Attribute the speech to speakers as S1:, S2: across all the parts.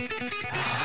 S1: Ah.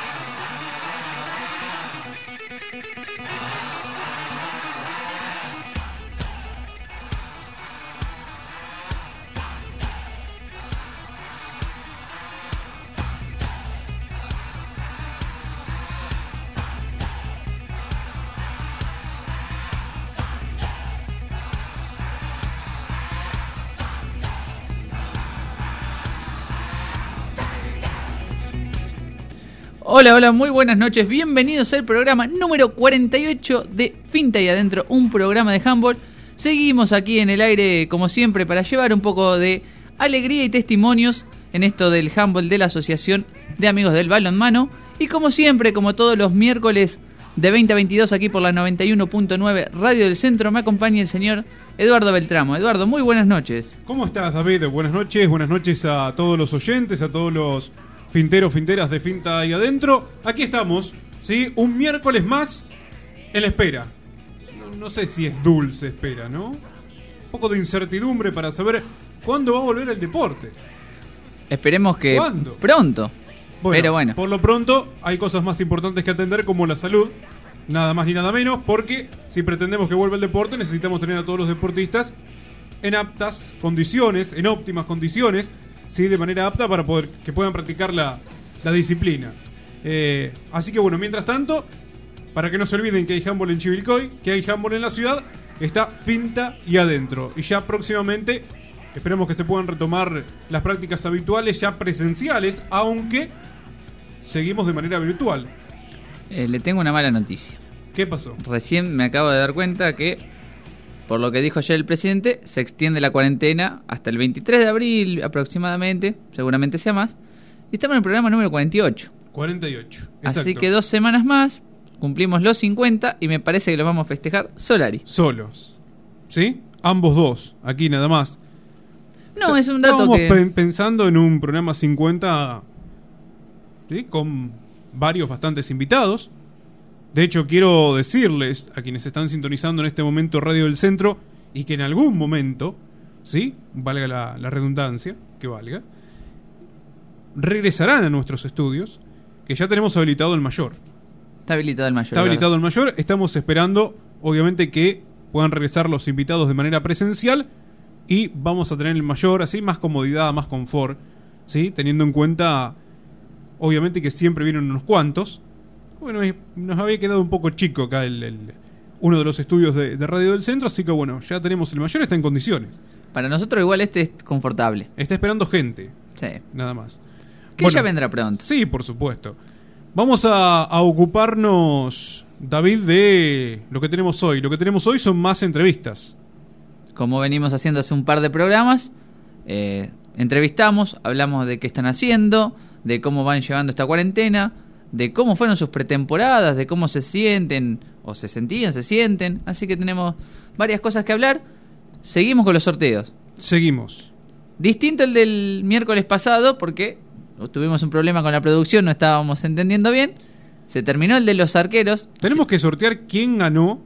S1: Hola, hola, muy buenas noches. Bienvenidos al programa número 48 de Finta y Adentro, un programa de handball. Seguimos aquí en el aire, como siempre, para llevar un poco de alegría y testimonios en esto del handball de la Asociación de Amigos del Balonmano. Y como siempre, como todos los miércoles de 20 a 22 aquí por la 91.9 Radio del Centro, me acompaña el señor Eduardo Beltramo. Eduardo, muy buenas noches.
S2: ¿Cómo estás, David? Buenas noches, buenas noches a todos los oyentes, a todos los finteros, finteras de Finta ahí adentro. Aquí estamos, ¿sí? Un miércoles más en la espera. No, sé si es dulce espera, ¿no? Un poco de incertidumbre para saber cuándo va a volver el deporte.
S1: Esperemos que
S2: ¿Cuándo?
S1: pronto. Pero bueno.
S2: Por lo pronto hay cosas más importantes que atender como la salud. Nada más ni nada menos, porque si pretendemos que vuelva el deporte necesitamos tener a todos los deportistas en aptas condiciones, en óptimas condiciones, ¿sí? de manera apta para poder que puedan practicar la, disciplina. Eh, así que bueno, mientras tanto, para que no se olviden que hay handball en Chivilcoy, que hay handball en la ciudad, está Finta y adentro. Y ya próximamente esperemos que se puedan retomar las prácticas habituales ya presenciales, aunque seguimos de manera virtual.
S1: Eh, le tengo una mala noticia.
S2: ¿Qué pasó?
S1: Recién me acabo de dar cuenta que por lo que dijo ayer el presidente, se extiende la cuarentena hasta el 23 de abril aproximadamente, seguramente sea más. Y estamos en el programa número 48.
S2: 48.
S1: Exacto. Así que dos semanas más, cumplimos los 50 y me parece que lo vamos a festejar Solari.
S2: Solos. ¿Sí? Ambos dos, aquí nada más.
S1: No, es un dato
S2: Estamos pensando en un programa 50 ¿sí? con varios bastantes invitados. De hecho, quiero decirles a quienes están sintonizando en este momento Radio del Centro y que en algún momento, ¿sí? Valga la, redundancia, que valga, regresarán a nuestros estudios, que ya tenemos habilitado el mayor.
S1: Está habilitado el mayor.
S2: Está habilitado el mayor. Estamos esperando, obviamente, que puedan regresar los invitados de manera presencial y vamos a tener el mayor, así más comodidad, más confort, ¿sí? Teniendo en cuenta, obviamente, que siempre vienen unos cuantos, bueno, nos había quedado un poco chico acá el, uno de los estudios de, Radio del Centro, así que bueno, ya tenemos el mayor, está en condiciones.
S1: Para nosotros igual este es confortable.
S2: Está esperando gente.
S1: Sí.
S2: Nada más.
S1: Que ya vendrá pronto.
S2: Sí, por supuesto. Vamos a, ocuparnos, David, de lo que tenemos hoy. Lo que tenemos hoy son más entrevistas.
S1: Como venimos haciendo hace un par de programas, eh, entrevistamos, hablamos de qué están haciendo, de cómo van llevando esta cuarentena, de cómo fueron sus pretemporadas, de cómo se sienten, o se sentían, se sienten. Así que tenemos varias cosas que hablar. Seguimos con los sorteos.
S2: Seguimos.
S1: Distinto el del miércoles pasado, porque tuvimos un problema con la producción, no estábamos entendiendo bien. Se terminó el de los arqueros.
S2: Tenemos que sortear quién ganó.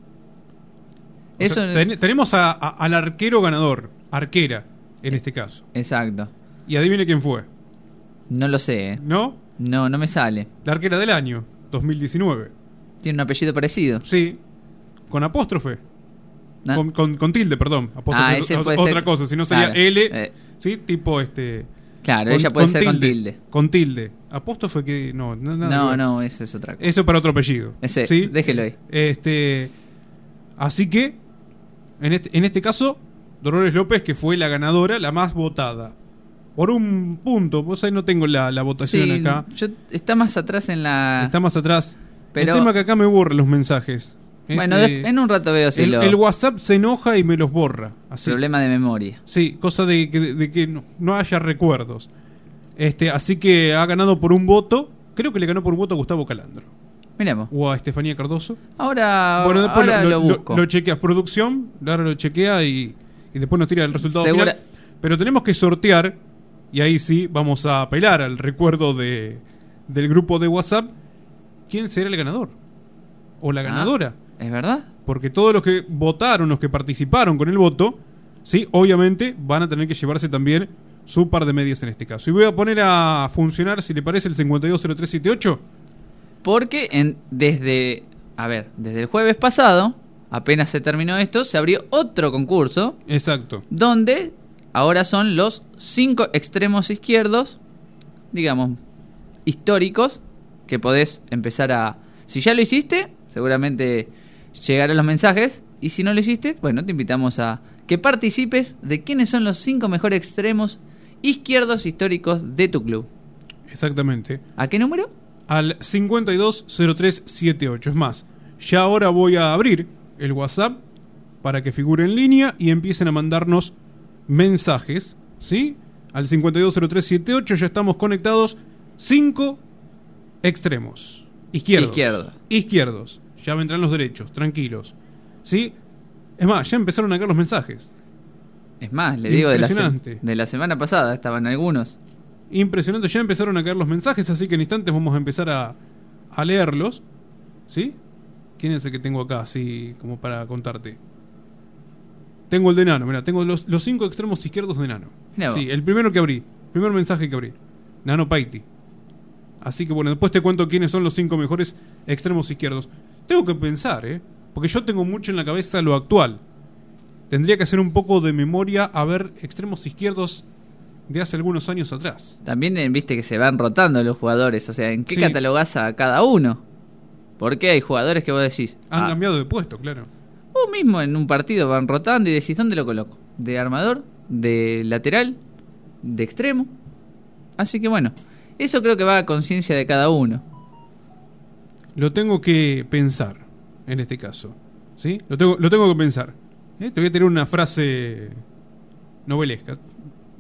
S2: Eso, tenemos al arquero ganador, arquera, en este caso.
S1: Exacto.
S2: Y adivine quién fue.
S1: No lo sé. ¿eh?
S2: ¿No?
S1: No, no me sale.
S2: La arquera del año, 2019.
S1: Tiene un apellido parecido.
S2: Sí, con apóstrofe. Con, tilde, perdón.
S1: ah, ese
S2: otra cosa, si no sería L, eh. sí, tipo este.
S1: Claro, ella puede ser con tilde.
S2: Con tilde. Apóstrofe que no,
S1: no, no, no, eso es otra cosa.
S2: Eso para otro apellido.
S1: Ese, ¿sí? déjelo ahí.
S2: Este, así que, en este, en este caso, Dolores López, que fue la ganadora, la más votada por un punto. Vos ahí no tengo la, votación acá.
S1: está más atrás en la.
S2: Está más atrás. Pero... El tema que acá me borra los mensajes.
S1: Bueno, este, en un rato veo si
S2: el, el WhatsApp se enoja y me los borra. Así.
S1: Problema de memoria.
S2: Sí, cosa de, que no, haya recuerdos. Este, así que ha ganado por un voto. Creo que le ganó por un voto a Gustavo Calandro.
S1: Miremos.
S2: O a Estefanía Cardoso.
S1: Ahora, bueno, después lo, busco.
S2: Lo, chequeas producción, ahora lo chequea y, y después nos tira el resultado final. Pero tenemos que sortear y ahí sí vamos a apelar al recuerdo de, del grupo de WhatsApp. ¿Quién será el ganador? ¿O la ah, ganadora?
S1: ¿Es verdad?
S2: Porque todos los que votaron, los que participaron con el voto, sí, obviamente van a tener que llevarse también su par de medias en este caso. Y voy a poner a funcionar, si le parece, el 520378.
S1: Porque en, desde, a ver, desde el jueves pasado, apenas se terminó esto, se abrió otro concurso
S2: Exacto.
S1: donde ahora son los cinco extremos izquierdos, digamos, históricos, que podés empezar a... Si ya lo hiciste, seguramente llegarán los mensajes, y si no lo hiciste, bueno, te invitamos a que participes de quiénes son los cinco mejores extremos izquierdos históricos de tu club.
S2: Exactamente.
S1: ¿A qué número?
S2: Al 520378. Es más, ya ahora voy a abrir el WhatsApp para que figure en línea y empiecen a mandarnos mensajes, ¿sí? Al 520378 ya estamos conectados. Cinco extremos. Izquierdos.
S1: Izquierdo.
S2: Izquierdos. Ya vendrán los derechos, tranquilos. ¿Sí? Es más, ya empezaron a caer los mensajes.
S1: Es más, le digo, de la, de la semana pasada estaban algunos.
S2: Impresionante, ya empezaron a caer los mensajes, así que en instantes vamos a empezar a, a leerlos. ¿Sí? ¿Quién es el que tengo acá, así como para contarte? Tengo el de Nano, mira, tengo los, los cinco extremos izquierdos de Nano.
S1: Vos.
S2: Sí, el primero que abrí, primer mensaje que abrí. Nano Paiti. Así que bueno, después te cuento quiénes son los cinco mejores extremos izquierdos. Tengo que pensar, ¿eh? Porque yo tengo mucho en la cabeza lo actual. Tendría que hacer un poco de memoria a ver extremos izquierdos de hace algunos años atrás.
S1: También eh, viste que se van rotando los jugadores, o sea, ¿en qué
S2: Sí.
S1: catalogás a cada uno? Porque hay jugadores que vos decís,
S2: Han
S1: ah,
S2: cambiado de puesto, claro.
S1: Vos mismo en un partido van rotando y decís, ¿dónde lo coloco? ¿De armador? ¿De lateral? ¿De extremo? Así que bueno, eso creo que va a conciencia de cada uno.
S2: Lo tengo que pensar en este caso. ¿Sí? Lo tengo, lo tengo que pensar. ¿Eh? Te voy a tener una frase novelesca.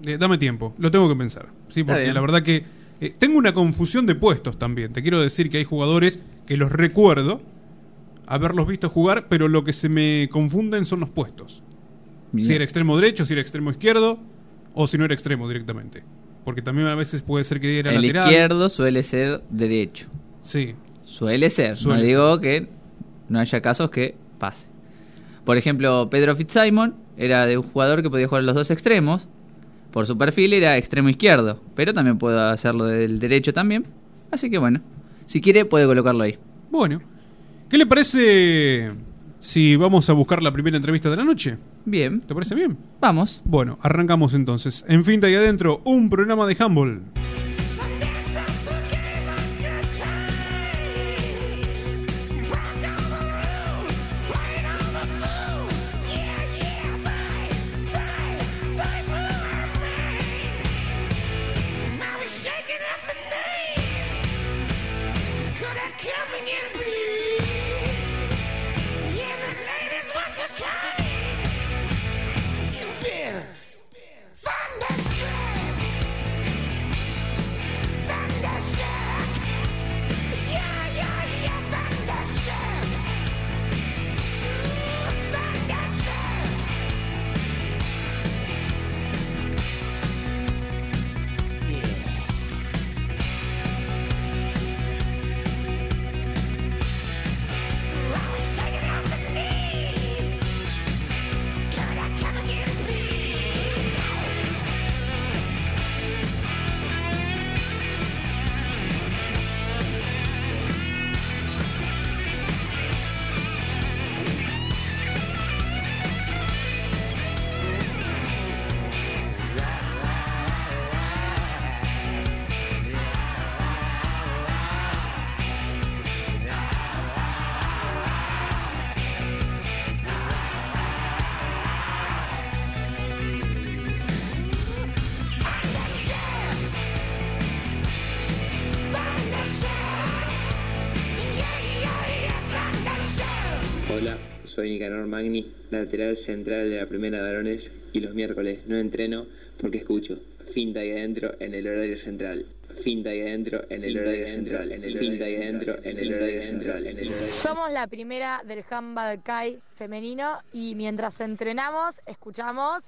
S2: Eh, dame tiempo, lo tengo que pensar. ¿sí? Porque la verdad que eh, tengo una confusión de puestos también. Te quiero decir que hay jugadores que los recuerdo haberlos visto jugar, pero lo que se me confunden son los puestos. Si era extremo derecho, si era extremo izquierdo, o si no era extremo directamente. Porque también a veces puede ser que era
S1: El
S2: lateral.
S1: izquierdo suele ser derecho.
S2: Sí,
S1: Suele ser.
S2: Suele
S1: no digo que no haya casos que pase. Por ejemplo, Pedro Fitzsimon era de un jugador que podía jugar los dos extremos. Por su perfil era extremo izquierdo. Pero también puede hacerlo del derecho también. Así que bueno. Si quiere puede colocarlo ahí.
S2: Bueno, ¿qué le parece si vamos a buscar la primera entrevista de la noche?
S1: Bien.
S2: ¿Te parece bien?
S1: Vamos.
S2: Bueno, arrancamos entonces. En Finta y Adentro, un programa de handball.
S3: Nicanor Magni, lateral central de la primera de varones y los miércoles no entreno porque escucho finta y adentro en el horario central. Finta y adentro en el horario central. En el finta y adentro en el horario central.
S4: Somos la primera del handball Kai femenino y mientras entrenamos escuchamos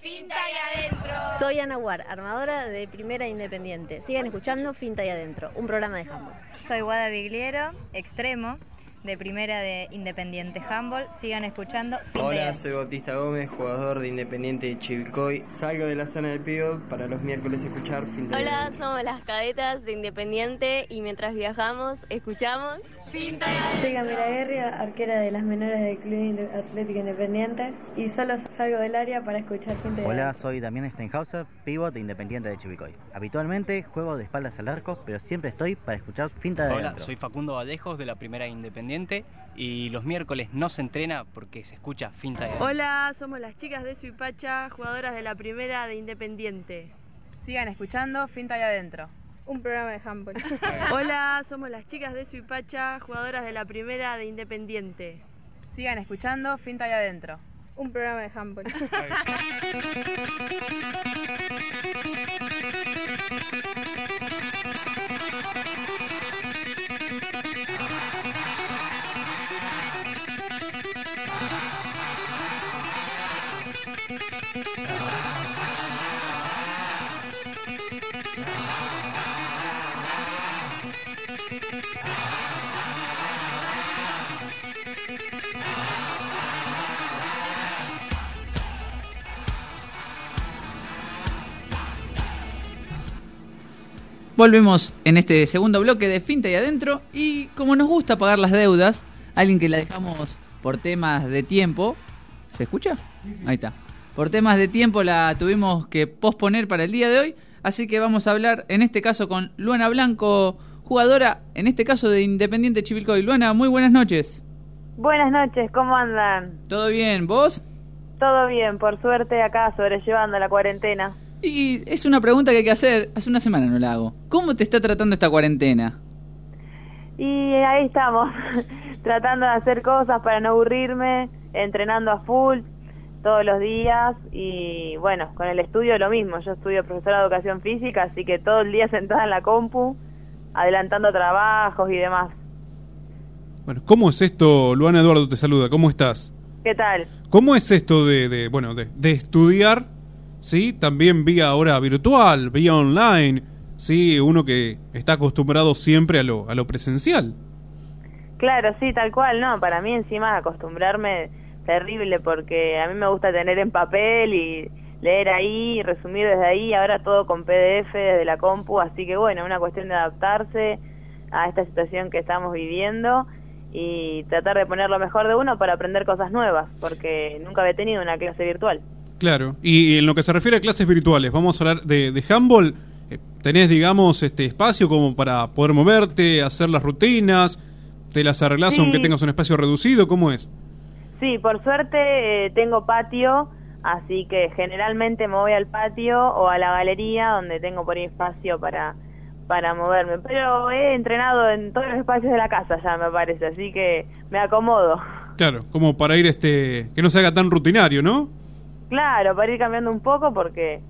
S4: Finta y adentro.
S5: Soy Ana Guar, armadora de Primera Independiente. Sigan escuchando Finta y Adentro, un programa de handball.
S6: Soy Guada Bigliero, extremo. De Primera de Independiente Handball. Sigan escuchando.
S7: Hola, soy Bautista Gómez, jugador de Independiente de Chivilcoy. Salgo de la zona del pivot para los miércoles escuchar fin de
S8: Hola, somos las cadetas de Independiente y mientras viajamos, escuchamos.
S5: Soy Camila Guerra, arquera de las menores del Club Atlético Independiente y solo salgo del área para escuchar gente de
S9: Hola, soy Damián Steinhauser, pivot de Independiente de Chivicoy. Habitualmente juego de espaldas al arco, pero siempre estoy para escuchar finta de
S10: Hola,
S9: adentro.
S10: soy Facundo Vallejos de la Primera Independiente y los miércoles no se entrena porque se escucha finta de
S11: Hola, somos las chicas de Suipacha, jugadoras de la primera de Independiente.
S12: Sigan escuchando Finta y Adentro.
S5: Un programa de handball.
S11: Hola, somos las chicas de Suipacha, jugadoras de la primera de Independiente.
S12: Sigan escuchando Finta y Adentro.
S5: Un programa de handball.
S1: Volvemos en este segundo bloque de Finta y Adentro. Y como nos gusta pagar las deudas, alguien que la dejamos por temas de tiempo. ¿Se escucha? Ahí está. Por temas de tiempo la tuvimos que posponer para el día de hoy. Así que vamos a hablar en este caso con Luana Blanco, jugadora en este caso de Independiente Chivilcoy. Luana, muy buenas noches.
S13: Buenas noches, ¿cómo andan?
S1: ¿Todo bien? ¿Vos?
S13: Todo bien, por suerte acá sobrellevando la cuarentena.
S1: Y es una pregunta que hay que hacer. Hace una semana no la hago. ¿Cómo te está tratando esta cuarentena?
S13: Y ahí estamos, tratando de hacer cosas para no aburrirme, entrenando a full todos los días y bueno, con el estudio lo mismo. Yo estudio profesora de educación física, así que todo el día sentada en la compu, adelantando trabajos y demás.
S2: Bueno, ¿cómo es esto? Luana Eduardo te saluda, ¿cómo estás?
S13: ¿Qué tal?
S2: ¿Cómo es esto de, de, bueno, de, de estudiar, sí, también vía ahora virtual, vía online, sí, uno que está acostumbrado siempre a lo, a lo presencial?
S13: Claro, sí, tal cual, no, para mí encima acostumbrarme terrible porque a mí me gusta tener en papel y leer ahí, y resumir desde ahí, ahora todo con PDF desde la compu, así que bueno, una cuestión de adaptarse a esta situación que estamos viviendo y tratar de poner lo mejor de uno para aprender cosas nuevas, porque nunca había tenido una clase virtual.
S2: Claro, y en lo que se refiere a clases virtuales, vamos a hablar de, de handball. Eh, ¿Tenés, digamos, este espacio como para poder moverte, hacer las rutinas? ¿Te las arreglás
S13: Sí.
S2: aunque tengas un espacio reducido? ¿Cómo es?
S13: Sí, por suerte eh, tengo patio, así que generalmente me voy al patio o a la galería donde tengo por ahí espacio para, para moverme. Pero he entrenado en todos los espacios de la casa ya, me parece, así que me acomodo.
S2: Claro, como para ir, este, que no se haga tan rutinario, ¿no?
S13: Claro, para ir cambiando un poco porque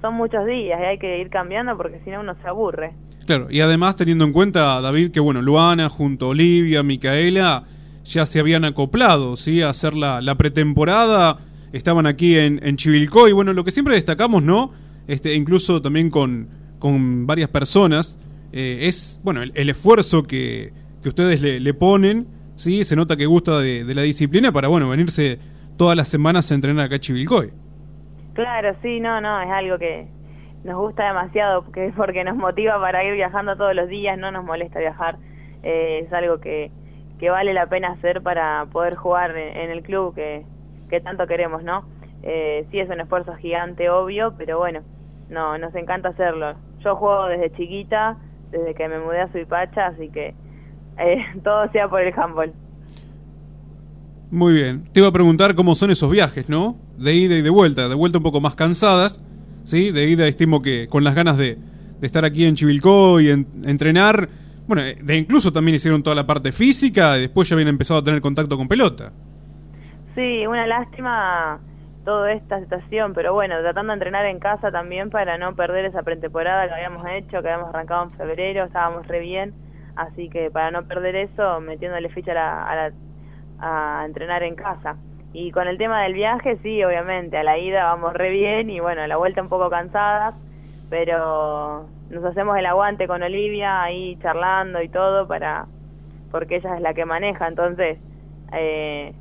S13: son muchos días y hay que ir cambiando porque si no uno se aburre.
S2: Claro, y además teniendo en cuenta, David, que bueno, Luana junto a Olivia, Micaela, ya se habían acoplado, ¿sí? A hacer la, la pretemporada, estaban aquí en, en Chivilcoy, bueno, lo que siempre destacamos, ¿no? Este, incluso también con, con varias personas, eh, es, bueno, el, el esfuerzo que, que ustedes le, ponen, ¿sí? Se nota que gusta de, de la disciplina para, bueno, venirse todas las semanas a entrenar acá a Chivilcoy.
S13: Claro, sí, no, no, es algo que nos gusta demasiado porque, porque nos motiva para ir viajando todos los días, no nos molesta viajar, eh, es algo que, que vale la pena hacer para poder jugar en, en el club que, que tanto queremos, ¿no? Eh, sí es un esfuerzo gigante, obvio, pero bueno, no, nos encanta hacerlo. Yo juego desde chiquita, desde que me mudé a Suipacha, así que eh, todo sea por el handball.
S2: Muy bien. Te iba a preguntar cómo son esos viajes, ¿no? De ida y de vuelta. De vuelta un poco más cansadas, ¿sí? De ida estimo que con las ganas de, estar aquí en Chivilcoy y en- entrenar. Bueno, eh, de incluso también hicieron toda la parte física y después ya habían empezado a tener contacto con pelota.
S13: Sí, una lástima toda esta situación, pero bueno, tratando de entrenar en casa también para no perder esa pretemporada que habíamos hecho, que habíamos arrancado en febrero, estábamos re bien, así que para no perder eso, metiéndole ficha a, la- a, la- a entrenar en casa. Y con el tema del viaje, sí, obviamente, a la ida vamos re bien y bueno, a la vuelta un poco cansadas, pero nos hacemos el aguante con Olivia ahí charlando y todo para, porque ella es la que maneja, entonces eh,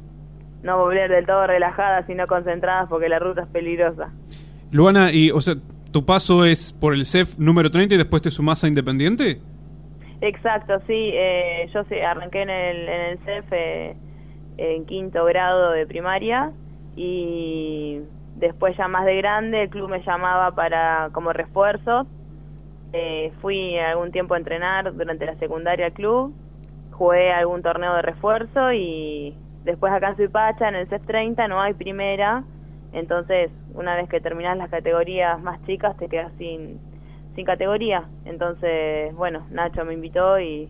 S13: no volver del todo relajadas, sino concentradas porque la ruta es peligrosa.
S2: Luana, y, o sea, ¿tu paso es por el CEF número 30 y después te sumás a Independiente?
S13: Exacto, sí, eh, yo sí, arranqué en el, en el CEF eh, en quinto grado de primaria y después ya más de grande el club me llamaba para como refuerzo. Eh, fui algún tiempo a entrenar durante la secundaria al club, jugué algún torneo de refuerzo y después acá en Suipacha, en el CEF 30, no hay primera, entonces una vez que terminas las categorías más chicas te quedas sin, sin categoría. Entonces, bueno, Nacho me invitó y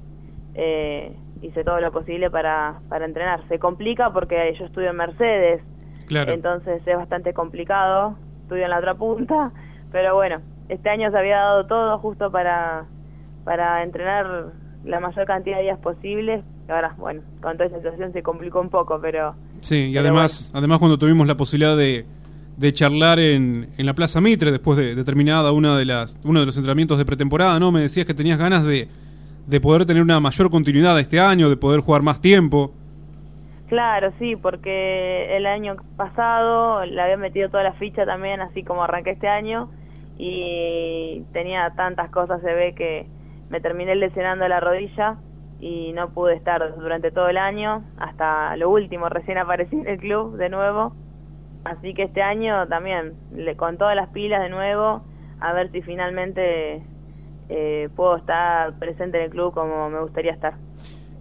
S13: eh, hice todo lo posible para, para entrenar. Se complica porque yo estudio en Mercedes,
S2: Claro.
S13: entonces es bastante complicado, estudio en la otra punta, pero bueno, este año se había dado todo justo para, para entrenar la mayor cantidad de días posibles. Ahora, bueno, con toda esta situación se complicó un poco, pero
S2: Sí, y
S13: Pero
S2: además, además cuando tuvimos la posibilidad de, de charlar en, en la Plaza Mitre después de, de terminada una de las, uno de los entrenamientos de pretemporada, ¿no? Me decías que tenías ganas de, de poder tener una mayor continuidad este año, de poder jugar más tiempo.
S13: Claro, sí, porque el año pasado le había metido toda la ficha también, así como arranqué este año, y tenía tantas cosas, se ve que me terminé lesionando la rodilla y no pude estar durante todo el año, hasta lo último, recién aparecí en el club de nuevo, así que este año también, le, con todas las pilas de nuevo, a ver si finalmente eh, puedo estar presente en el club como me gustaría estar.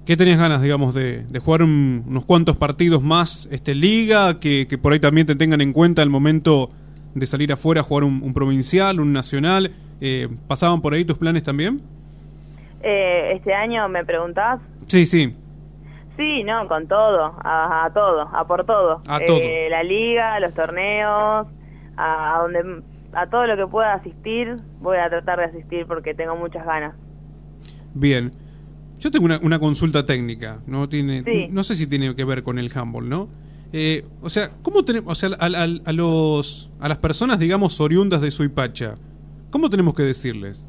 S2: ¿Qué tenías ganas, digamos, de, de jugar un- unos cuantos partidos más este, liga, que, que por ahí también te tengan en cuenta el momento de salir afuera a jugar un, un provincial, un nacional? Eh, ¿Pasaban por ahí tus planes también?
S13: Eh, este año me preguntás,
S2: Sí, sí.
S13: Sí, no, con todo, a, a todo, a por todo.
S2: A todo.
S13: Eh, la liga, los torneos, a, a donde a todo lo que pueda asistir, voy a tratar de asistir porque tengo muchas ganas.
S2: Bien. Yo tengo una, una consulta técnica, no tiene,
S13: Sí.
S2: no sé si tiene que ver con el handball, ¿no? Eh, o sea, ¿cómo tenemos, o sea, al- al- a, los, a las personas, digamos, oriundas de Suipacha, ¿cómo tenemos que decirles?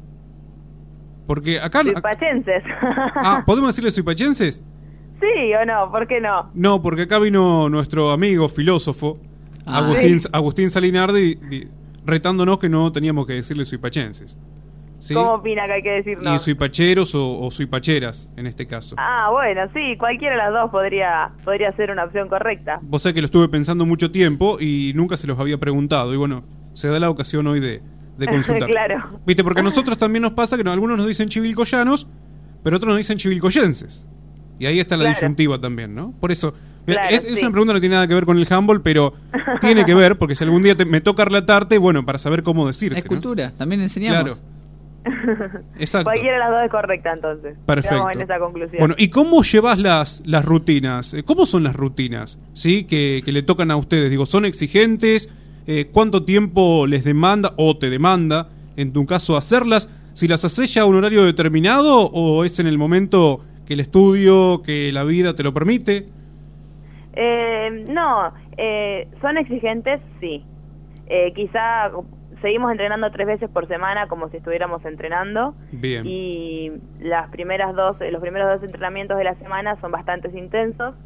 S2: Porque acá,
S13: Pachenses.
S2: ah, ¿podemos decirles suipachenses?
S13: sí o no, ¿por qué no?
S2: No, porque acá vino nuestro amigo filósofo,
S1: Ah.
S2: Agustín,
S13: Sí.
S2: Agustín Salinardi, di- retándonos que no teníamos que decirle suipachenses. ¿sí?
S13: ¿Cómo opina que hay que decir no?
S2: Y suipacheros o, o suipacheras, en este caso.
S13: Ah, bueno, sí, cualquiera de las dos podría podría ser una opción correcta.
S2: Vos sabés que lo estuve pensando mucho tiempo y nunca se los había preguntado. Y bueno, se da la ocasión hoy de, de consultar.
S13: Claro.
S2: Viste, porque a nosotros también nos pasa que no- algunos nos dicen chivilcoyanos, pero otros nos dicen chivilcoyenses. Y ahí está la
S13: Claro.
S2: disyuntiva también, ¿no? Por eso,
S13: Claro,
S2: es, una pregunta que no tiene nada que ver con el handball, pero tiene que ver, porque si algún día te- me toca relatarte, bueno, para saber cómo decirte.
S1: Es
S2: ¿no?
S1: cultura, también enseñamos.
S2: Claro, exacto.
S13: Cualquiera de las dos es correcta entonces.
S2: Perfecto.
S13: En esa conclusión.
S2: Bueno, ¿y cómo llevas las, las rutinas? Eh, ¿Cómo son las rutinas? ¿Sí? Que, que le tocan a ustedes. Digo, ¿son exigentes? Eh, ¿Cuánto tiempo les demanda o te demanda, en tu caso, hacerlas? Si las haces ya a un horario determinado o es en el momento que el estudio, que la vida te lo permite?
S13: Eh, no, eh, son exigentes, sí. Eh, quizá seguimos entrenando tres veces por semana como si estuviéramos entrenando
S2: Bien.
S13: y las primeras dos, los primeros dos entrenamientos de la semana son bastante intensos.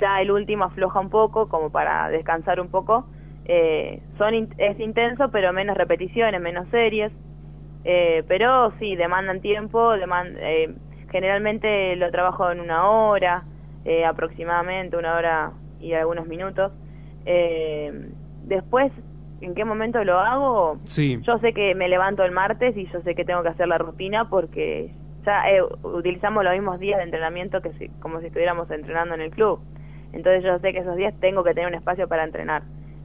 S13: Ya el último afloja un poco como para descansar un poco. Eh, son in- es intenso pero menos repeticiones, menos series. Eh, pero sí, demandan tiempo, deman- eh, generalmente lo trabajo en una hora, eh, aproximadamente una hora y algunos minutos. Eh, después, ¿en qué momento lo hago?
S2: Sí.
S13: Yo sé que me levanto el martes y yo sé que tengo que hacer la rutina porque ya eh, utilizamos los mismos días de entrenamiento que si- como si estuviéramos entrenando en el club. Entonces yo sé que esos días tengo que tener un espacio para entrenar.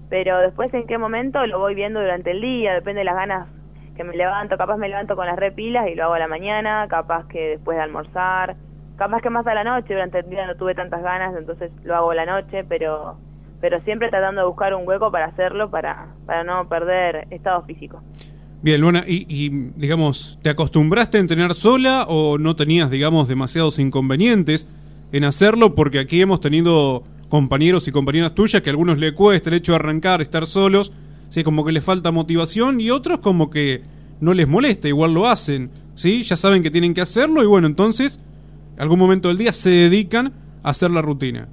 S13: Pero después en qué momento lo voy viendo durante el día, depende de las ganas que me levanto. Capaz me levanto con las repilas y lo hago a la mañana, capaz que después de almorzar, capaz que más a la noche, durante el día no tuve tantas ganas, entonces lo hago a la noche, pero pero siempre tratando de buscar un hueco para hacerlo para, para no perder estado físico.
S2: Bien, Luana, y, y, digamos, ¿te acostumbraste a entrenar sola o no tenías, digamos, demasiados inconvenientes en hacerlo? Porque aquí hemos tenido compañeros y compañeras tuyas que a algunos le cuesta el hecho de arrancar, estar solos, sí, como que les falta motivación y otros como que no les molesta, igual lo hacen, ¿sí? Ya saben que tienen que hacerlo y bueno, entonces algún momento del día se dedican a hacer la rutina.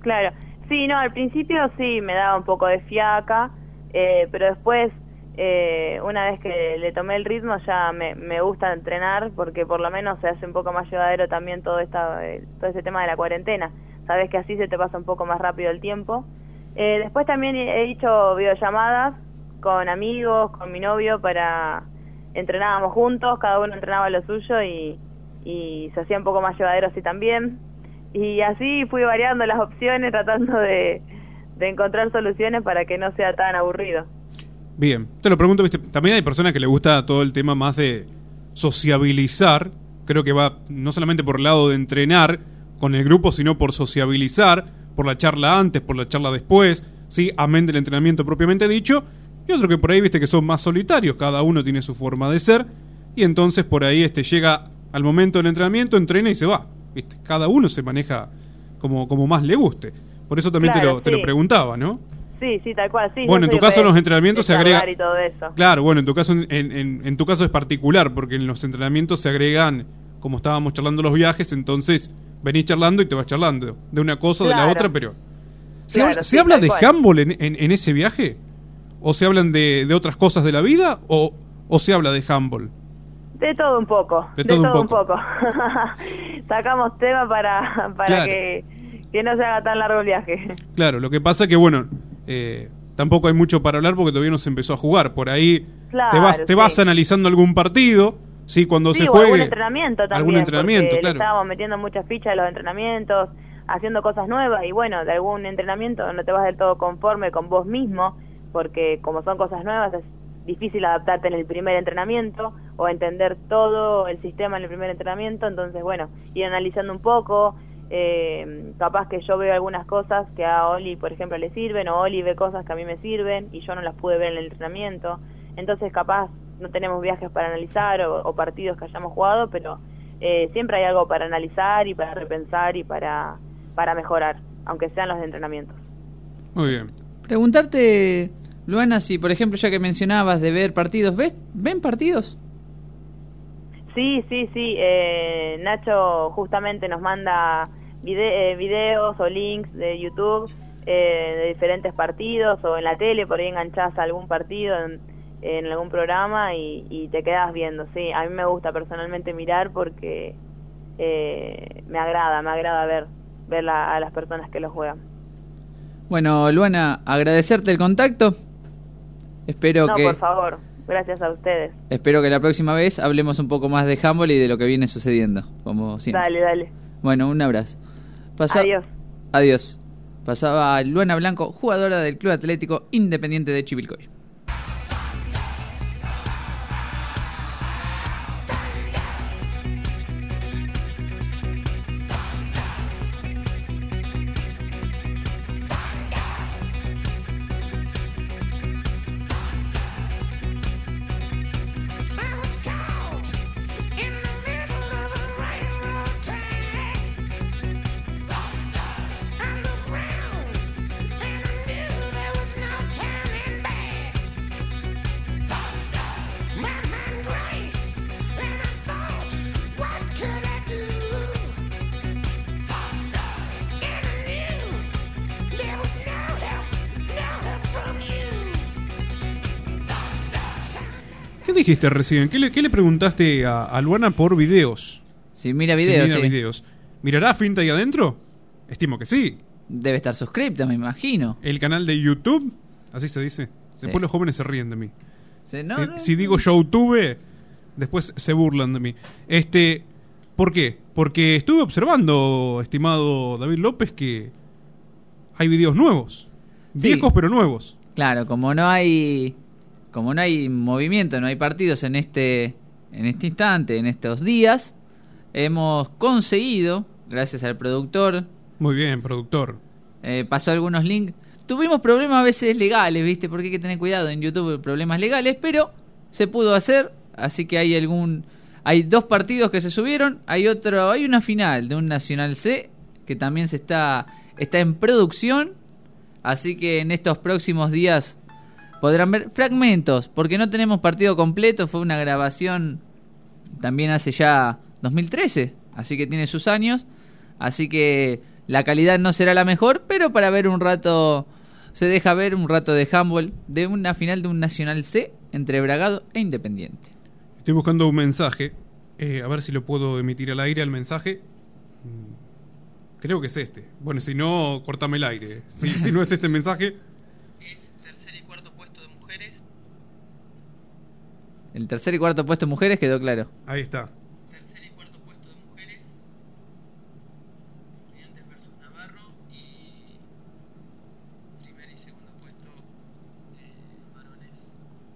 S13: Claro, sí, no, al principio sí me daba un poco de fiaca, eh, pero después, eh, una vez que le tomé el ritmo, ya me, me gusta entrenar porque por lo menos se hace un poco más llevadero también todo, esta, eh, todo este tema de la cuarentena. Sabes que así se te pasa un poco más rápido el tiempo. Eh, después también he he hecho videollamadas con amigos, con mi novio, para entrenábamos juntos, cada uno entrenaba lo suyo y, se hacía un poco más llevadero así también. Y así fui variando las opciones, tratando de, de encontrar soluciones para que no sea tan aburrido.
S2: Bien, te lo pregunto, ¿viste? también hay personas que le gusta todo el tema más de sociabilizar, creo que va no solamente por el lado de entrenar con el grupo, sino por sociabilizar, por la charla antes, por la charla después, sí, amén del entrenamiento propiamente dicho, y otro que por ahí, viste, que son más solitarios, cada uno tiene su forma de ser, y entonces por ahí este llega al momento del entrenamiento, entrena y se va, viste, cada uno se maneja como, como más le guste. Por eso también te, lo, te lo preguntaba, ¿no?
S13: Sí, sí, tal cual, sí.
S2: Bueno, en tu caso
S13: de-
S2: los entrenamientos se agrega-
S13: y todo eso.
S2: Claro, bueno, en tu caso, en, en- en tu caso es particular, porque en los entrenamientos se agregan, como estábamos charlando los viajes, entonces venís charlando y te vas charlando de una cosa o de la otra, pero... ¿Se,
S13: Claro,
S2: habla,
S13: sí,
S2: ¿se habla
S13: tal
S2: de
S13: cual.
S2: handball en, en- en ese viaje? ¿O se hablan de, de otras cosas de la vida? ¿O, o se habla de handball?
S13: De todo un poco.
S2: De todo un poco.
S13: Sacamos tema para, para
S2: Claro.
S13: que, que no se haga tan largo el viaje.
S2: Claro, lo que pasa que, bueno, eh, tampoco hay mucho para hablar porque todavía no se empezó a jugar. Por ahí
S13: Claro,
S2: te vas, te
S13: sí.
S2: vas analizando algún partido, ¿sí? Cuando
S13: Sí,
S2: se
S13: o
S2: juegue...
S13: algún entrenamiento también.
S2: Algún entrenamiento,
S13: le
S2: claro.
S13: estábamos metiendo muchas fichas a los entrenamientos, haciendo cosas nuevas y bueno, de algún entrenamiento no te vas del todo conforme con vos mismo, porque como son cosas nuevas es difícil adaptarte en el primer entrenamiento o entender todo el sistema en el primer entrenamiento, entonces bueno, ir analizando un poco, eh, capaz que yo veo algunas cosas que a Oli, por ejemplo, le sirven, o Oli ve cosas que a mí me sirven y yo no las pude ver en el entrenamiento, entonces capaz no tenemos viajes para analizar o, o partidos que hayamos jugado, pero eh, siempre hay algo para analizar y para repensar y para, para mejorar, aunque sean los entrenamientos.
S2: Muy bien.
S1: Preguntarte, Luana, si por ejemplo, ya que mencionabas de ver partidos, ¿ves, ¿ven partidos?
S13: Sí, sí, sí. Eh, Nacho justamente nos manda vide- eh, videos o links de YouTube eh, de diferentes partidos o en la tele, por ahí enganchás a algún partido en, en algún programa y, y te quedas viendo. Sí, a mí me gusta personalmente mirar porque eh, me agrada, me agrada ver, ver la- a las personas que lo juegan.
S1: Bueno, Luana, agradecerte el contacto. Espero
S13: no,
S1: que
S13: por favor, gracias a ustedes.
S1: espero que la próxima vez hablemos un poco más de handball y de lo que viene sucediendo, como siempre.
S13: Dale, dale.
S1: Bueno, un abrazo. Pasa-
S13: Adiós.
S1: Adiós. Pasaba Luana Blanco, jugadora del Club Atlético Independiente de Chivilcoy.
S2: Dijiste recién? ¿Qué le, qué le preguntaste a, a Luana por videos?
S1: Si mira videos,
S2: mira
S1: sí.
S2: videos. ¿Mirará Finta ahí adentro? Estimo que sí.
S1: Debe estar suscripta, me imagino.
S2: ¿El canal de YouTube? Así se dice.
S1: Sí.
S2: Después los jóvenes se ríen de mí.
S1: Sí, no,
S2: si,
S1: no,
S2: si digo YouTube, después se burlan de mí. Este, ¿Por qué? Porque estuve observando, estimado David López, que hay videos nuevos. Viejos pero nuevos.
S1: Claro, como no hay como no hay movimiento, no hay partidos en este en este instante, en estos días, hemos conseguido, gracias al productor,
S2: Muy bien, productor.
S1: eh, pasó algunos links. Tuvimos problemas a veces legales, ¿viste? Porque hay que tener cuidado en YouTube, problemas legales, pero se pudo hacer, así que hay algún hay dos partidos que se subieron, hay otro, hay una final de un Nacional C que también se está está en producción, así que en estos próximos días podrán ver fragmentos, porque no tenemos partido completo, fue una grabación también hace ya 2013, así que tiene sus años, así que la calidad no será la mejor, pero para ver un rato, se deja ver un rato de handball de una final de un Nacional C entre Bragado e Independiente.
S2: Estoy buscando un mensaje. eh, a ver si lo puedo emitir al aire al mensaje. Mm, Creo que es este. Bueno, si no, cortame el aire. Si, si no es este mensaje,
S14: Es tercer y cuarto puesto de mujeres.
S1: El tercer y cuarto puesto en mujeres quedó claro.
S2: ahí está.
S14: Tercer y cuarto puesto de mujeres. Estudiantes versus Navarro. Y primer y segundo puesto eh, varones.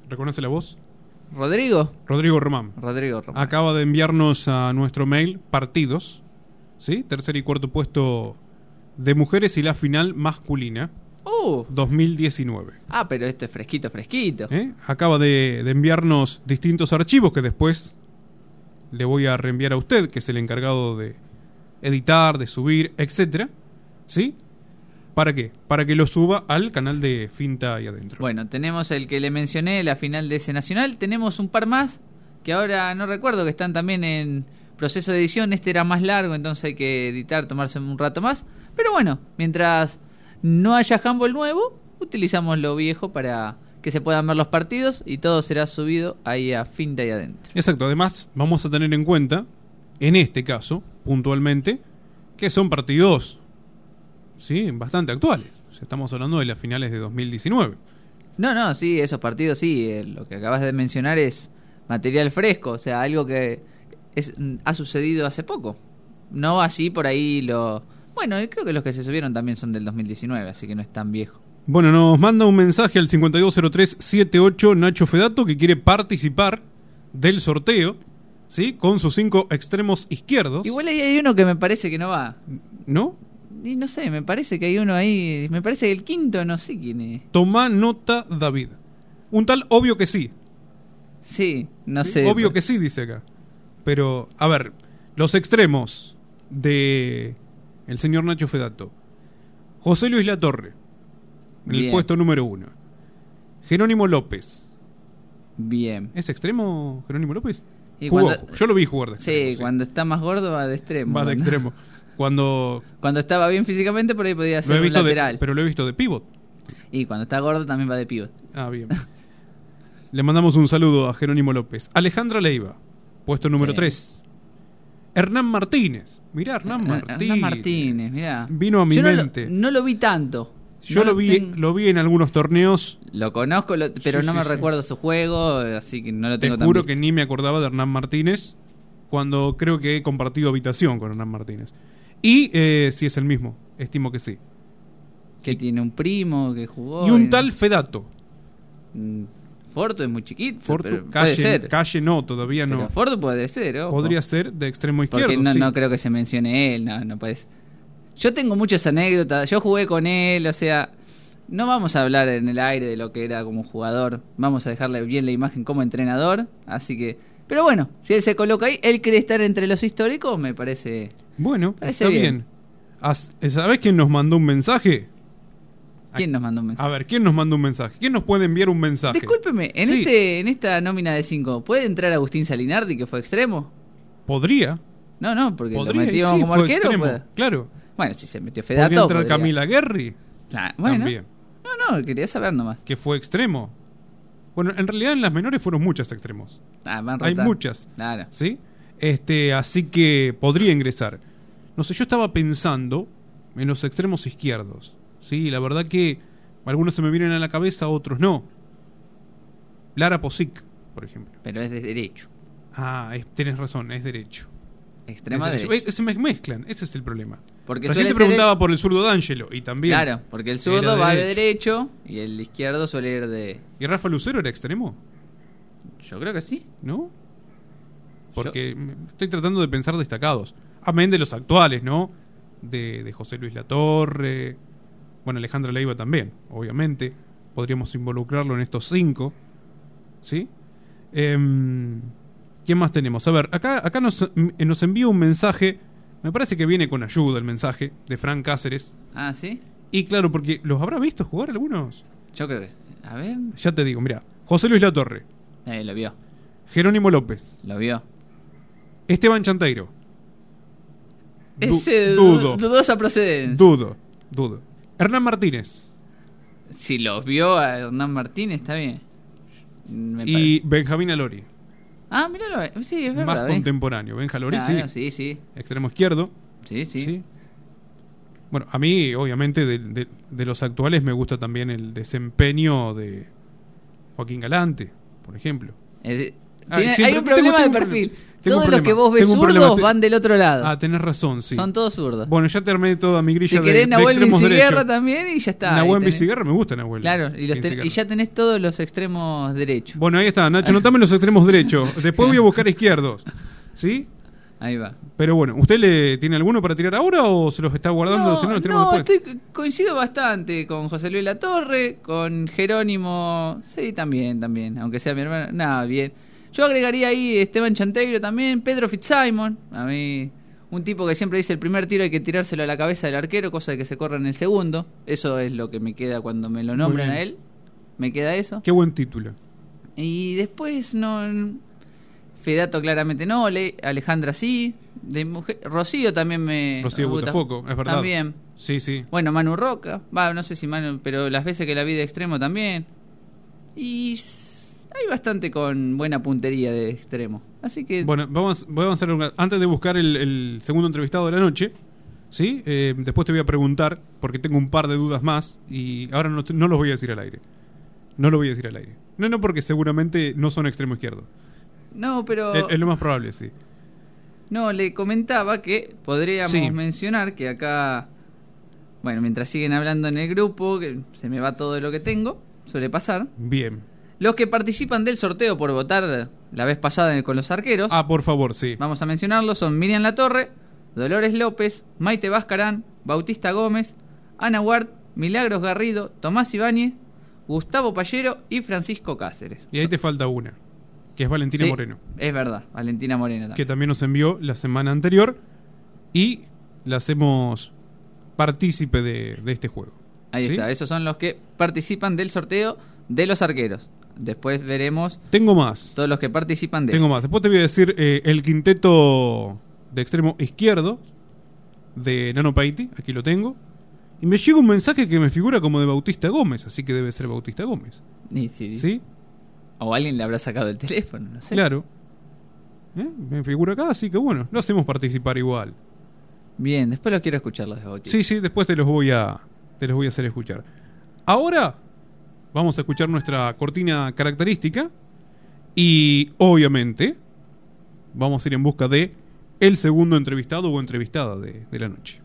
S2: ¿Reconoce la voz?
S1: Rodrigo.
S2: Rodrigo Román.
S1: Rodrigo Román.
S2: Acaba de enviarnos a nuestro mail partidos. ¿Sí? Tercer y cuarto puesto de mujeres y la final masculina.
S1: Uh.
S2: 2019.
S1: Ah, pero esto es fresquito, fresquito.
S2: ¿Eh? Acaba de, de enviarnos distintos archivos que después le voy a reenviar a usted, que es el encargado de editar, de subir, etcétera. ¿Sí? ¿Para qué? Para que lo suba al canal de Finta y Adentro.
S1: Bueno, tenemos el que le mencioné, la final de ese nacional. Tenemos un par más que ahora no recuerdo que están también en proceso de edición. Este era más largo, entonces hay que editar, tomarse un rato más. Pero bueno, mientras no haya handball nuevo, utilizamos lo viejo para que se puedan ver los partidos y todo será subido ahí a Finta y Adentro.
S2: Exacto, además vamos a tener en cuenta, en este caso, puntualmente, que son partidos, sí, bastante actuales. Sea, estamos hablando de las finales de 2019.
S1: No, no, sí, esos partidos sí. eh, lo que acabas de mencionar es material fresco, o sea, algo que es, ha sucedido hace poco. No así por ahí lo... Bueno, creo que los que se subieron también son del 2019, así que no es tan viejo.
S2: Bueno, nos manda un mensaje al 520378 Nacho Fedato que quiere participar del sorteo, ¿sí? Con sus cinco extremos izquierdos.
S1: Igual ahí hay uno que me parece que no va.
S2: ¿No?
S1: Y no sé, me parece que hay uno ahí... Me parece que el quinto no sé quién es.
S2: Tomá nota, David. Un tal obvio que sí.
S1: Sí, no
S2: Sí,
S1: sé.
S2: Obvio que sí, dice acá. Pero, a ver, los extremos de el señor Nacho Fedato. José Luis Latorre, en el puesto número uno. Jerónimo López.
S1: Bien.
S2: ¿Es extremo Jerónimo López?
S1: Y
S2: Jugó,
S1: cuando-
S2: Yo lo vi jugar de
S1: Sí,
S2: extremo.
S1: cuando está más gordo va de extremo.
S2: Va de extremo. Cuando
S1: Cuando estaba bien físicamente por ahí podía ser un
S2: de,
S1: lateral.
S2: pero lo he visto de pivot.
S1: Y cuando está gordo también va de pivot.
S2: Ah, bien. Le mandamos un saludo a Jerónimo López. Alejandra Leiva, puesto número
S1: Sí.
S2: 3. Hernán Martínez. Mirá, Hernán Martínez.
S1: Hernán Martínez, mirá.
S2: Vino a mi
S1: Yo no lo-
S2: mente.
S1: No lo, vi tanto.
S2: Yo
S1: No
S2: lo vi,
S1: ten-
S2: lo vi en algunos torneos.
S1: Lo conozco, lo- pero
S2: Sí,
S1: no
S2: sí,
S1: me
S2: sí.
S1: recuerdo su juego, así que no lo
S2: Te
S1: tengo tan
S2: juro
S1: visto.
S2: que ni me acordaba de Hernán Martínez cuando creo que he compartido habitación con Hernán Martínez. Y eh, si es el mismo, estimo que sí.
S1: Que tiene un primo que jugó.
S2: y un tal Fedato.
S1: Mm, Fortu es muy chiquito,
S2: Fortu,
S1: pero puede
S2: calle,
S1: ser.
S2: calle no, todavía no.
S1: Pero Fortu puede ser, ojo.
S2: Podría ser de extremo izquierdo.
S1: Porque no,
S2: sí.
S1: no creo que se mencione él, no, no puede ser. Yo tengo muchas anécdotas, yo jugué con él, o sea, no vamos a hablar en el aire de lo que era como jugador, vamos a dejarle bien la imagen como entrenador, así que... Pero bueno, si él se coloca ahí, él quiere estar entre los históricos, me parece...
S2: Bueno,
S1: Parece
S2: está
S1: bien.
S2: bien. As- ¿Sabés quién nos mandó un mensaje?
S1: ¿Quién nos mandó un mensaje?
S2: A ver, ¿quién nos mandó un mensaje? ¿Quién nos puede enviar un mensaje?
S1: Discúlpeme, en,
S2: Sí,
S1: este, en esta nómina de 5, ¿puede entrar Agustín Salinardi, que fue extremo?
S2: Podría.
S1: No, no, porque
S2: Podría,
S1: lo
S2: y
S1: metimos
S2: sí,
S1: como arquero. puede.
S2: Claro.
S1: Bueno, si se metió
S2: Podría
S1: Fedato.
S2: entrar
S1: podría.
S2: Camila Guerri.
S1: Claro, bueno.
S2: También.
S1: No, no, quería saber nomás.
S2: Que fue extremo. Bueno, en realidad en las menores fueron muchas extremos.
S1: Ah, van
S2: Hay muchas.
S1: Claro.
S2: ¿Sí? Este, así que podría ingresar. No sé, yo estaba pensando en los extremos izquierdos. Sí, la verdad que algunos se me vienen a la cabeza, otros no. Lara Posic, por ejemplo.
S1: Pero es de derecho.
S2: Ah, es- tenés razón, es derecho.
S1: Extrema
S2: Es derecho. Se me mezclan, ese es el problema.
S1: Porque
S2: Recién te preguntaba
S1: el-
S2: por el zurdo D'Angelo y también.
S1: Claro, porque el zurdo va de derecho y el izquierdo suele ir de.
S2: ¿Y Rafa Lucero era extremo?
S1: Yo creo que sí.
S2: ¿No? Porque estoy tratando de pensar destacados. Amén de los actuales, ¿no? De, de José Luis Latorre. Bueno, Alejandra Leiva también, obviamente. Podríamos involucrarlo en estos cinco. ¿Sí? Em, ¿Quién más tenemos? A ver, acá, acá nos, m- nos envía un mensaje. Me parece que viene con ayuda el mensaje de Frank Cáceres.
S1: Ah, ¿sí?
S2: Y claro, porque ¿los habrá visto jugar algunos?
S1: Yo creo que sí. A ver.
S2: Ya te digo, mira. José Luis Latorre.
S1: Eh, lo vio.
S2: Jerónimo López.
S1: Lo vio.
S2: Esteban Chanteiro. Du-
S1: Es eh,
S2: dudo.
S1: du- dudosa procedencia.
S2: Dudo, dudo. Hernán Martínez
S1: Si los vio a Hernán Martínez, está bien. Me
S2: y Benjamín Alori.
S1: Ah, míralo. Sí, es verdad.
S2: Más
S1: ¿eh?
S2: contemporáneo. Benja Alori,
S1: Claro,
S2: sí.
S1: sí, sí.
S2: Extremo izquierdo.
S1: Sí, sí.
S2: Bueno, a mí, obviamente, de, de- de los actuales me gusta también el desempeño de Joaquín Galante, por ejemplo.
S1: Eh,
S2: Ah,
S1: tiene- hay un problema
S2: tengo
S1: de perfil.
S2: Tengo
S1: los
S2: problema.
S1: que vos ves zurdos van del otro lado.
S2: Ah, tenés razón, sí.
S1: Son todos zurdos.
S2: Bueno, ya te armé toda mi grilla
S1: si
S2: de,
S1: querés
S2: de
S1: Nahuel
S2: extremos
S1: Viciguerra también y ya está.
S2: Nahuel Viciguerra me gusta Nahuel.
S1: Claro, y, los ten- y ya tenés todos los extremos derechos.
S2: Bueno, ahí está, Nacho, notame los extremos derechos. Después voy a buscar izquierdos. ¿Sí?
S1: Ahí va.
S2: Pero bueno, ¿usted le tiene alguno para tirar ahora o se los está guardando?
S1: No,
S2: si no,
S1: no, estoy, coincido bastante con José Luis Latorre, con Jerónimo, sí, también, también, aunque sea mi hermano, nada, bien. Yo agregaría ahí Esteban Chantegro también, Pedro Fitzsimon, a mí, un tipo que siempre dice el primer tiro hay que tirárselo a la cabeza del arquero, cosa de que se corra en el segundo, eso es lo que me queda cuando me lo nombran a él, me queda eso.
S2: Qué buen título.
S1: Y después no. Fedato claramente no, Le- Alejandra sí. De mujer, Rocío también me.
S2: Rocío
S1: me gusta.
S2: Botafogo, es verdad.
S1: También.
S2: Sí, sí.
S1: Bueno, Manu Roca. Va, no sé si Manu, pero las veces que la vi de extremo también. Y hay bastante con buena puntería de extremo. Así que.
S2: Bueno, vamos, vamos a hacer. Antes de buscar el, el segundo entrevistado de la noche, ¿sí? Eh, después te voy a preguntar, porque tengo un par de dudas más, y ahora no, no los voy a decir al aire. No lo voy a decir al aire. No, no, porque seguramente no son extremo izquierdo.
S1: No, pero.
S2: Es, es lo más probable, sí.
S1: No, le comentaba que podríamos
S2: Sí.
S1: mencionar que acá, bueno, mientras siguen hablando en el grupo, que se me va todo lo que tengo, suele pasar.
S2: Bien.
S1: Los que participan del sorteo por votar la vez pasada con los arqueros,
S2: Ah, por favor, sí.
S1: vamos a mencionarlos, son Miriam Latorre, Dolores López, Maite Vázcarán, Bautista Gómez, Ana Ward, Milagros Garrido, Tomás Ibáñez, Gustavo Pallero y Francisco Cáceres.
S2: Y ahí te falta una, que es Valentina
S1: Sí,
S2: Moreno,
S1: Es verdad, Valentina Moreno también.
S2: que también nos envió la semana anterior y la hacemos partícipe de, de este juego.
S1: Ahí
S2: ¿Sí?
S1: está, esos son los que participan del sorteo de los arqueros. Después veremos
S2: Tengo más.
S1: todos los que participan de
S2: Tengo más. Después te voy a decir eh, el quinteto de extremo izquierdo de Nano Paiti. Aquí lo tengo. Y me llega un mensaje que me figura como de Bautista Gómez, así que debe ser Bautista Gómez.
S1: Y sí,
S2: ¿Sí?
S1: O alguien le habrá sacado el teléfono, no sé.
S2: Claro. ¿Eh? Me figura acá, así que bueno, lo hacemos participar igual.
S1: Bien, después los quiero escuchar los de Bautista.
S2: Sí, sí, después te los voy a te los voy a hacer escuchar. Ahora vamos a escuchar nuestra cortina característica y obviamente vamos a ir en busca de el segundo entrevistado o entrevistada de, de la noche.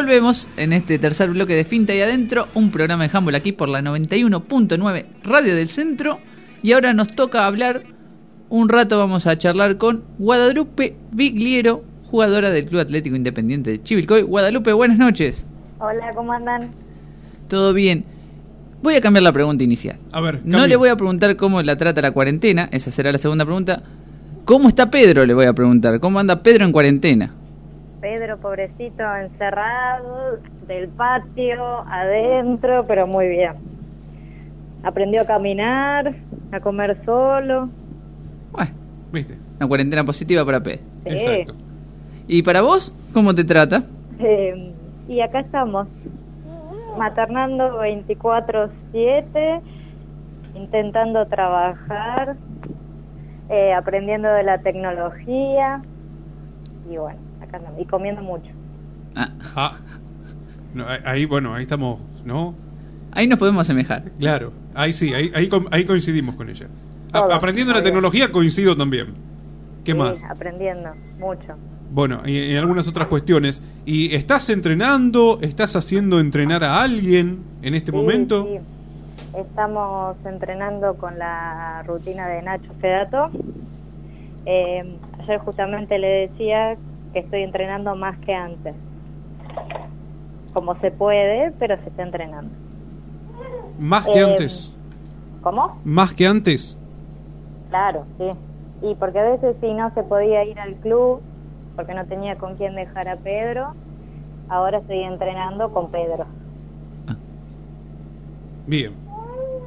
S1: Volvemos en este tercer bloque de Finta y Adentro, un programa de handball aquí por la 91.9 Radio del Centro. Y ahora nos toca hablar, un rato vamos a charlar con Guadalupe Vigliero, jugadora del Club Atlético Independiente de Chivilcoy. Guadalupe, buenas noches.
S15: Hola, ¿cómo andan?
S1: ¿Todo bien? Voy a cambiar la pregunta inicial.
S2: A ver,
S1: No le voy a preguntar cómo la trata la cuarentena, esa será la segunda pregunta. ¿Cómo está Pedro? Le voy a preguntar. ¿Cómo anda Pedro en cuarentena?
S15: Pedro, pobrecito, encerrado, del patio, adentro, pero muy bien. Aprendió a caminar, a comer solo.
S2: ¿Viste?
S1: Una cuarentena positiva para Pedro.
S15: Sí. Exacto.
S1: ¿Y para vos? ¿Cómo te trata?
S15: Eh, y acá estamos, maternando 24/7, intentando trabajar, eh, aprendiendo de la tecnología y bueno, acá andamos, y comiendo mucho.
S2: Ah. No, ahí- bueno, ahí estamos, ¿no?
S1: Ahí nos podemos asemejar.
S2: Claro, ahí sí, ahí, ahí, co- ahí coincidimos con ella.
S15: Todo,
S2: aprendiendo la
S15: bien.
S2: tecnología coincido también. ¿Qué
S15: Sí,
S2: más?
S15: Aprendiendo mucho.
S2: Bueno, y en algunas otras cuestiones. ¿Y estás entrenando? ¿Estás haciendo entrenar a alguien en este
S15: Sí,
S2: momento?
S15: sí. Estamos entrenando con la rutina de Nacho Fedato. Eh, ayer justamente le decía que estoy entrenando más que antes. Como se puede, pero se está entrenando.
S2: Más que
S15: Eh,
S2: antes.
S15: ¿Cómo?
S2: Más que antes.
S15: Claro, sí. Y porque a veces si no se podía ir al club, porque no tenía con quién dejar a Pedro, ahora estoy entrenando con Pedro.
S2: Bien.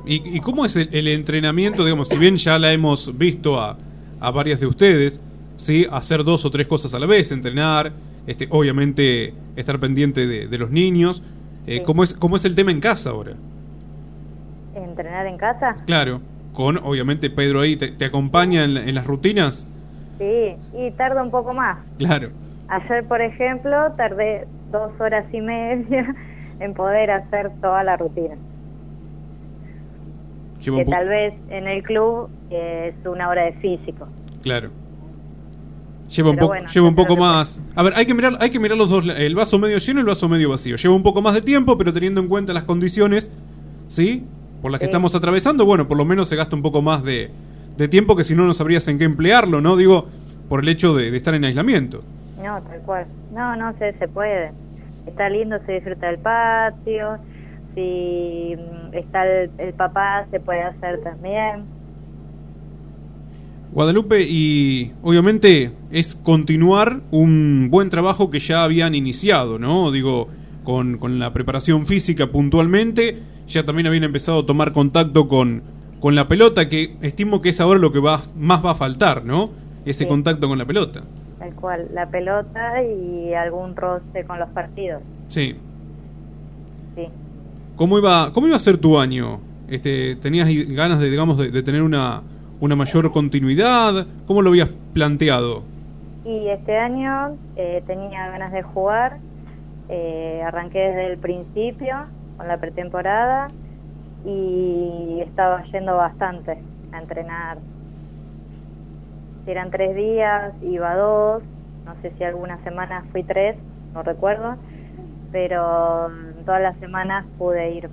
S2: ¿Y, y cómo es el, el entrenamiento? Digamos, si bien ya la hemos visto a, a varias de ustedes, ¿sí? Hacer dos o tres cosas a la vez, entrenar, este, obviamente estar pendiente de, de los niños. Eh,
S15: Sí.
S2: ¿cómo, es, ¿Cómo es el tema en casa ahora?
S15: ¿Entrenar en casa?
S2: Claro, con obviamente Pedro ahí, ¿te, te acompaña en, la- en las rutinas?
S15: Sí, y tarda un poco más.
S2: Claro.
S15: Ayer, por ejemplo, tardé dos horas y media en poder hacer toda la rutina. Que tal vez en el club eh, es una hora de físico.
S2: Claro. Lleva un,
S15: bueno,
S2: lleva un poco más. A ver, hay que mirar, hay que mirar los dos, el vaso medio lleno y el vaso medio vacío. Lleva un poco más de tiempo, pero teniendo en cuenta las condiciones, ¿sí? Por las que
S15: Sí.
S2: estamos atravesando, bueno, por lo menos se gasta un poco más de, de tiempo que si no no sabrías en qué emplearlo, ¿no? Digo, por el hecho de, de estar en aislamiento.
S15: No, tal cual. No, no sé, se puede. Está lindo, se disfruta del patio. Si mm, está el, el papá, se puede hacer también.
S2: Guadalupe, y obviamente es continuar un buen trabajo que ya habían iniciado, ¿no? Digo, con, con la preparación física puntualmente, ya también habían empezado a tomar contacto con, con la pelota, que estimo que es ahora lo que va, más va a faltar, ¿no? Ese
S15: Sí.
S2: contacto con la pelota.
S15: Tal cual. La pelota y algún roce con los partidos.
S2: Sí.
S15: Sí.
S2: ¿Cómo iba, cómo iba a ser tu año? Este, ¿Tenías ganas de, digamos, de, de tener una, una mayor continuidad? ¿Cómo lo habías planteado?
S15: Y este año eh, tenía ganas de jugar. eh, arranqué desde el principio con la pretemporada y estaba yendo bastante a entrenar. Eran tres días, iba dos. No sé si algunas semanas fui tres, no recuerdo. Pero todas las semanas pude ir.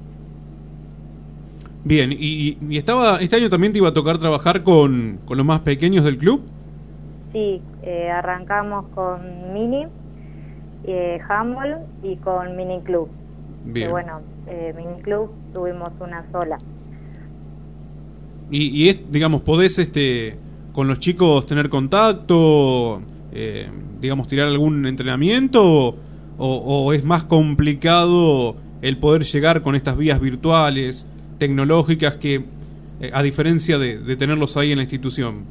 S2: Bien, y, y estaba este año también te iba a tocar trabajar con, con los más pequeños del club.
S15: Sí, eh, arrancamos con Mini, eh, y con Mini Club.
S2: Bien.
S15: Que bueno, eh, Mini Club tuvimos una sola.
S2: Y, y es, digamos, podés este con los chicos tener contacto, eh, digamos, tirar algún entrenamiento o, o es más complicado el poder llegar con estas vías virtuales, tecnológicas, que eh, a diferencia de, de tenerlos ahí en la institución.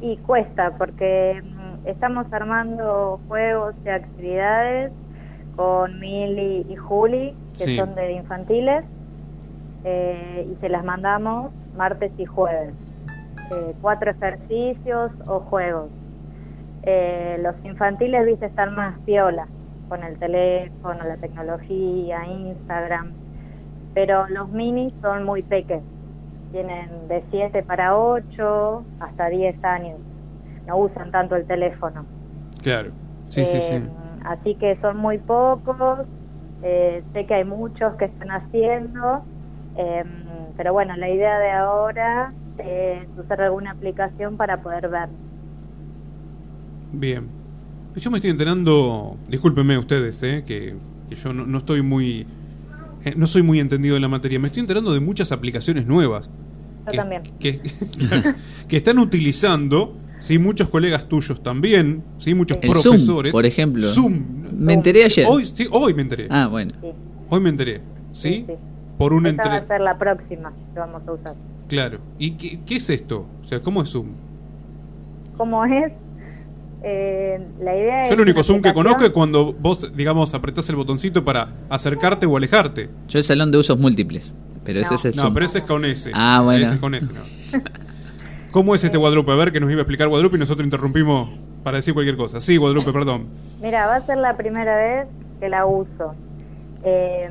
S15: Y cuesta porque mm, estamos armando juegos y actividades con Mili y Juli, que
S2: Sí.
S15: son de infantiles, eh, y se las mandamos martes y jueves. Eh, cuatro ejercicios o juegos. Eh, los infantiles, viste, están más piola, con el teléfono, la tecnología, Instagram, pero los minis son muy pequeños. Tienen de 7 para 8 hasta 10 años. No usan tanto el teléfono.
S2: Claro, sí, sí, sí.
S15: Eh, así que son muy pocos, eh, sé que hay muchos que están haciendo, eh, pero bueno, la idea de ahora es usar alguna aplicación para poder ver.
S2: Bien. Yo me estoy enterando, discúlpenme ustedes, eh, que, que yo no, no estoy muy... eh, no soy muy entendido en la materia. Me estoy enterando de muchas aplicaciones nuevas
S15: Yo
S2: que,
S15: también.
S2: que, que están utilizando, sí, muchos colegas tuyos también, sí, muchos
S1: El Zoom,
S2: profesores.
S1: por ejemplo.
S2: Zoom.
S1: Me enteré ayer.
S2: Hoy, sí, hoy me enteré.
S1: Ah, bueno.
S2: Hoy me enteré, ¿sí? Por un
S15: Esta va
S2: entre...
S15: a ser la próxima que vamos a usar.
S2: Claro. ¿Y qué, qué es esto? O sea, ¿cómo es Zoom?
S15: ¿Cómo es? Eh, la idea es
S2: Yo el único Zoom que conozco es cuando vos, digamos, apretás el botoncito para acercarte o alejarte.
S1: Yo el salón de usos múltiples. Pero ese es el
S2: No,
S1: Zoom.
S2: pero ese es con ese.
S1: Ah, bueno.
S2: Ese es con ese, no. ¿Cómo es este Guadalupe? A ver, que nos iba a explicar Guadalupe y nosotros interrumpimos para decir cualquier cosa. Sí, Guadalupe, perdón.
S15: Mira, va a ser la primera vez que la uso. Eh,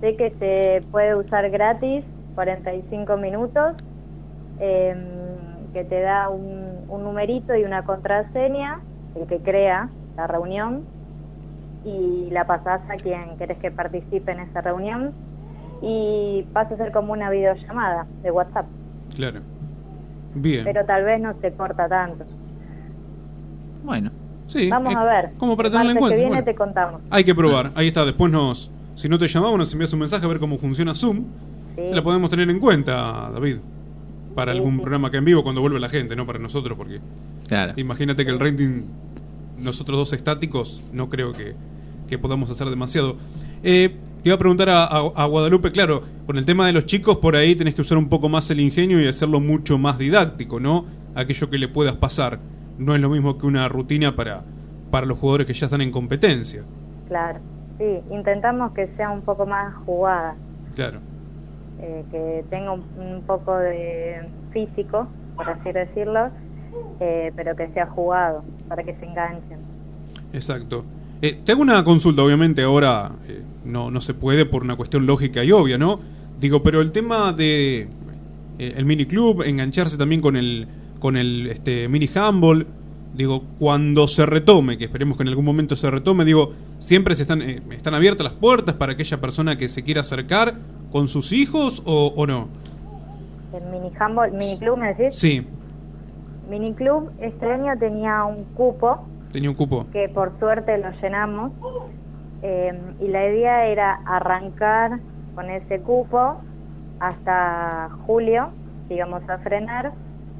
S15: sé que se puede usar gratis, 45 minutos, eh, que te da un, un numerito y una contraseña, el que crea la reunión, y la pasás a quien querés que participe en esa reunión, y pasa a ser como una videollamada de WhatsApp,
S2: Claro. Bien.
S15: pero tal vez no se corta tanto.
S1: Bueno.
S2: Sí.
S15: Vamos
S2: es
S15: a ver.
S2: Como para
S15: El
S2: tenerlo en cuenta.
S15: que viene
S2: Bueno,
S15: te contamos.
S2: Hay que probar. Ahí está. Después nos... Si no te llamamos, nos envías un mensaje a ver cómo funciona Zoom.
S15: Sí.
S2: La podemos tener en cuenta, David. Para algún programa que en vivo cuando vuelve la gente, no para nosotros, porque
S1: Claro.
S2: imagínate que el rating, nosotros dos estáticos, no creo que, que podamos hacer demasiado. Eh, te iba a preguntar a, a- a Guadalupe, claro, con el tema de los chicos, por ahí tenés que usar un poco más el ingenio y hacerlo mucho más didáctico, ¿no? Aquello que le puedas pasar. No es lo mismo que una rutina para, para los jugadores que ya están en competencia.
S15: Claro, sí, intentamos que sea un poco más jugada,
S2: Claro.
S15: Eh, que tenga un, un poco de físico, por así decirlo, eh, pero que sea jugado, para que se enganchen.
S2: Exacto. Eh, te hago una consulta, obviamente ahora eh, no, no se puede por una cuestión lógica y obvia, ¿no? Digo, pero el tema de eh, el mini club, engancharse también con el con el este mini handball, digo, cuando se retome, que esperemos que en algún momento se retome, digo, siempre se están eh, están abiertas las puertas para aquella persona que se quiera acercar con sus hijos o, o no.
S15: El mini handball, mini club, ¿me decís?
S2: Sí,
S15: Mini club este año tenía un cupo
S2: tenía un cupo.
S15: que por suerte lo llenamos eh, y la idea era arrancar con ese cupo hasta julio, digamos a frenar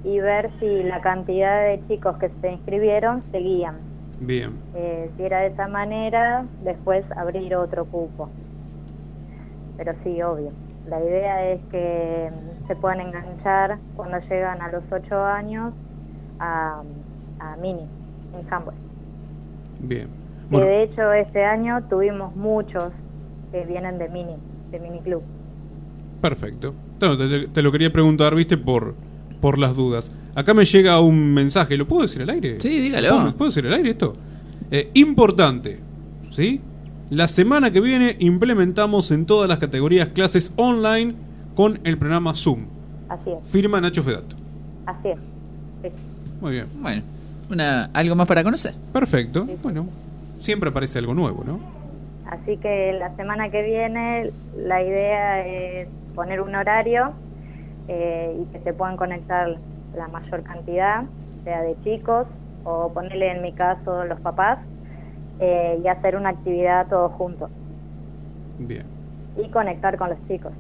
S15: y ver si la cantidad de chicos que se inscribieron seguían.
S2: Bien.
S15: Eh, si era de esa manera, después abrir otro cupo. Pero sí, obvio. La idea es que mm, se puedan enganchar cuando llegan a los 8 años a, a mini, en handball.
S2: Bien.
S15: Que
S2: Bueno,
S15: de hecho este año tuvimos muchos que vienen de mini, de mini club.
S2: Perfecto. No, te, te lo quería preguntar, viste, por, por las dudas. Acá me llega un mensaje, ¿lo puedo decir al aire?
S1: Sí, dígalo.
S2: ¿Puedo, ¿puedo decir al aire esto? Eh, importante, ¿sí? La semana que viene implementamos en todas las categorías clases online con el programa Zoom.
S15: Así es,
S2: Firma Nacho Fedato.
S15: así es. Sí.
S2: Muy bien.
S1: Bueno, una, algo más para conocer.
S2: Perfecto. Bueno, siempre aparece algo nuevo, ¿no?
S15: Así que la semana que viene la idea es poner un horario eh, y que se puedan conectar la mayor cantidad, sea de chicos o ponerle en mi caso los papás eh, y hacer una actividad todos juntos
S2: Bien,
S15: y conectar con los chicos.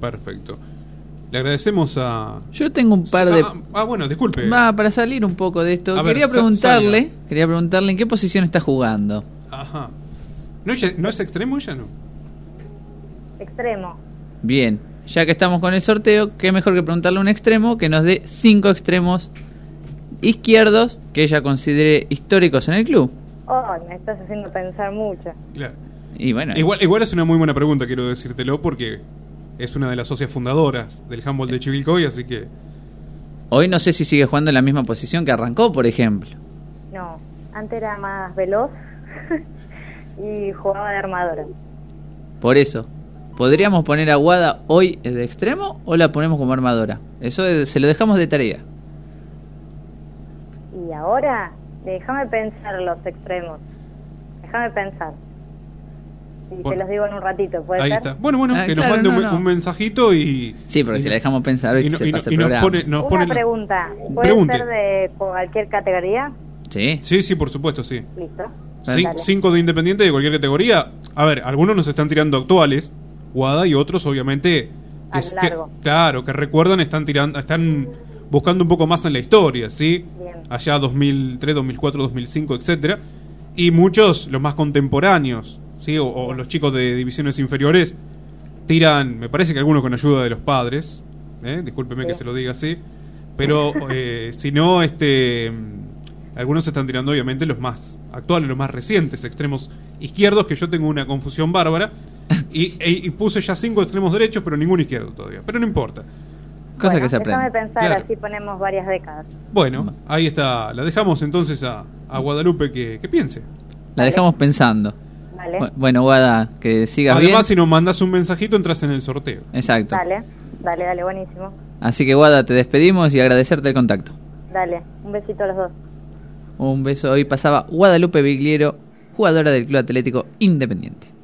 S2: perfecto. Le agradecemos a...
S1: Yo tengo un par de...
S2: Ah, ah, bueno, disculpe.
S1: Va, para salir un poco de esto,
S2: A
S1: quería preguntarle,
S2: salga.
S1: quería preguntarle en qué posición está jugando.
S2: Ajá. ¿No, es- ¿No es extremo ella, no?
S15: Extremo.
S1: Bien, ya que estamos con el sorteo, qué mejor que preguntarle a un extremo que nos dé cinco extremos izquierdos que ella considere históricos en el club.
S15: Oh, me estás haciendo pensar mucho.
S2: Claro.
S1: Y bueno,
S2: Igual, igual es una muy buena pregunta, quiero decírtelo, porque es una de las socias fundadoras del handball de Chivilcoy, así que...
S1: hoy no sé si sigue jugando en la misma posición que arrancó, por ejemplo.
S15: No, antes era más veloz y jugaba de armadora.
S1: Por eso, ¿podríamos poner a Wada hoy de extremo o la ponemos como armadora? Eso es- se lo dejamos de tarea.
S15: Y ahora, déjame pensar los extremos. Déjame pensar. Y
S2: Bueno.
S15: te los digo en un ratito, ¿puede
S2: Ahí
S15: ser?
S2: está. Bueno, bueno,
S1: Ah,
S2: que
S1: claro,
S2: nos mande
S1: no,
S2: un,
S1: no.
S2: un mensajito y.
S1: Sí, porque
S2: y-
S1: si la dejamos pensar, hoy
S2: y no-
S1: se
S2: y no-
S1: pasa el
S2: y nos
S1: programa.
S2: pone, nos
S15: Una
S2: pone
S15: pregunta. ¿Puede
S2: Pregunte.
S15: ser de cualquier categoría?
S1: Sí.
S2: Sí, sí, por supuesto, sí.
S15: Listo.
S2: Cin-
S15: Dale.
S2: cinco de Independiente de cualquier categoría. A ver, algunos nos están tirando actuales, Y otros, obviamente. Que, es- claro, que recuerdan, están tirando, están buscando un poco más en la historia, ¿sí?
S15: Bien.
S2: Allá 2003, 2004, 2005, etcétera. Y muchos, los más contemporáneos, ¿sí? O, o los chicos de divisiones inferiores, tiran, me parece que algunos con ayuda de los padres, ¿eh? discúlpeme que se lo diga así, pero eh, si no, este, algunos están tirando obviamente los más actuales, los más recientes, extremos izquierdos, que yo tengo una confusión bárbara, y, e- y puse ya cinco extremos derechos, pero ningún izquierdo todavía, pero no importa.
S1: Cosa
S15: Bueno,
S1: que se aprende.
S15: pensar,
S2: Claro.
S15: así ponemos varias décadas.
S2: Bueno, ahí está, la dejamos entonces a, a Guadalupe que, que piense.
S1: La dejamos pensando. Bueno, Guada, que sigas bien.
S2: Además, si nos mandas un mensajito, entras en el sorteo.
S1: Exacto.
S15: Dale, dale, dale, buenísimo.
S1: Así que Guada, te despedimos y agradecerte el contacto.
S15: Dale, un besito a los dos.
S1: Un beso. Hoy pasaba Guadalupe Bigliero, jugadora del Club Atlético Independiente.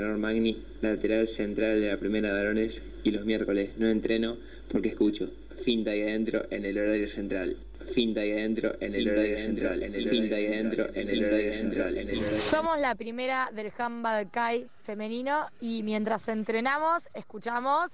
S3: Nicanor Magni, lateral central de la primera de varones y los miércoles no entreno porque escucho finta ahí adentro en el horario central. Finta ahí adentro en el horario central. En el finta ahí adentro en el horario central.
S4: Somos la primera del handball Kai femenino y mientras entrenamos escuchamos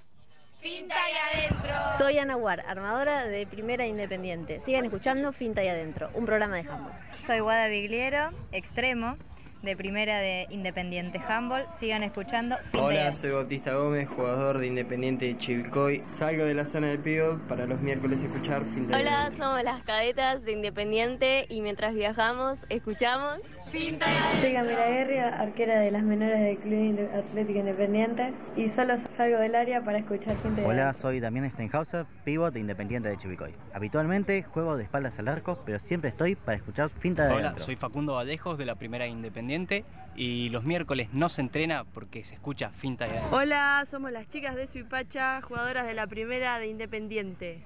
S4: Finta y adentro.
S8: Soy Ana War, armadora de Primera Independiente. Sigan escuchando Finta y Adentro, un programa de handball.
S6: Soy Guada Bigliero, extremo, de Primera de Independiente Handball. Sigan escuchando
S7: Hola, soy Bautista Gómez, jugador de Independiente de Chivilcoy. Salgo de la zona del pivot para los miércoles escuchar fin de
S8: Hola, somos las cadetas de Independiente y mientras viajamos, escuchamos
S5: Soy Camila Guerri, arquera de las menores del Club Atlético Independiente y solo salgo del área para escuchar gente de
S9: Hola, soy Damián Steinhauser, pivot de Independiente de Chivicoy. Habitualmente juego de espaldas al arco, pero siempre estoy para escuchar finta de
S10: Hola,
S9: adentro.
S10: soy Facundo Vallejos de la Primera Independiente y los miércoles no se entrena porque se escucha finta y adentro.
S11: Hola, somos las chicas de Suipacha, jugadoras de la primera de Independiente.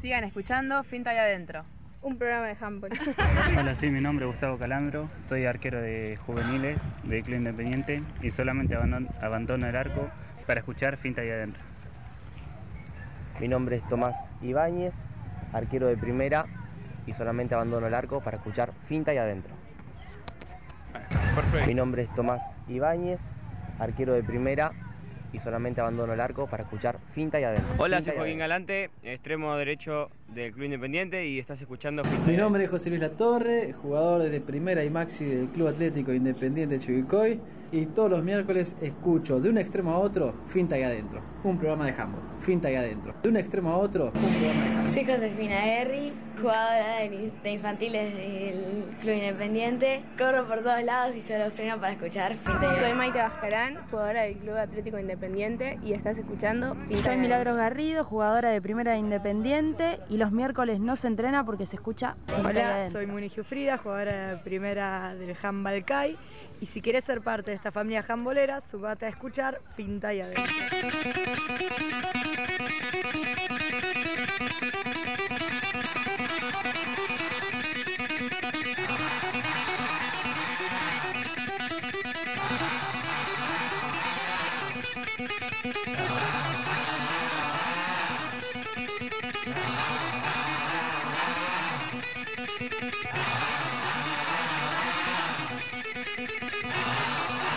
S12: Sigan escuchando Finta y Adentro.
S11: Un programa de handball.
S16: Hola, sí, mi nombre es Gustavo Calandro, soy arquero de juveniles del Club Independiente y solamente abandono, abandono el arco para escuchar finta y adentro.
S17: Mi nombre es Tomás Ibáñez, arquero de primera y solamente abandono el arco para escuchar finta y adentro. Mi nombre es Tomás Ibáñez, arquero de primera y solamente abandono el arco para escuchar finta y adentro.
S18: Hola,
S17: Finta
S18: soy Joaquín. Galante, extremo derecho del Club Independiente y estás escuchando
S19: Mi nombre es José Luis Latorre, jugador de primera y maxi del Club Atlético Independiente de Chivilcoy y todos los miércoles escucho de un extremo a otro Finta y Adentro, un programa de handball, Finta y Adentro. De un extremo a otro, un programa de handball.
S5: Soy Josefina Guerri, jugadora de, infantiles del Club Independiente. Corro por todos lados y solo freno para escuchar Finta
S11: Soy Maite Bascarán, jugadora del Club Atlético Independiente y estás escuchando Finta
S20: Soy
S11: y
S20: Milagros Garrido, jugadora de Primera de Independiente y los miércoles no se entrena porque se escucha Finta y
S11: Hola,
S20: Adentro.
S11: soy Muni Giufrida, jugadora de primera del handball CAI y si quieres ser parte de esta familia jambolera, subate a escuchar Pinta y Adentro. Ah.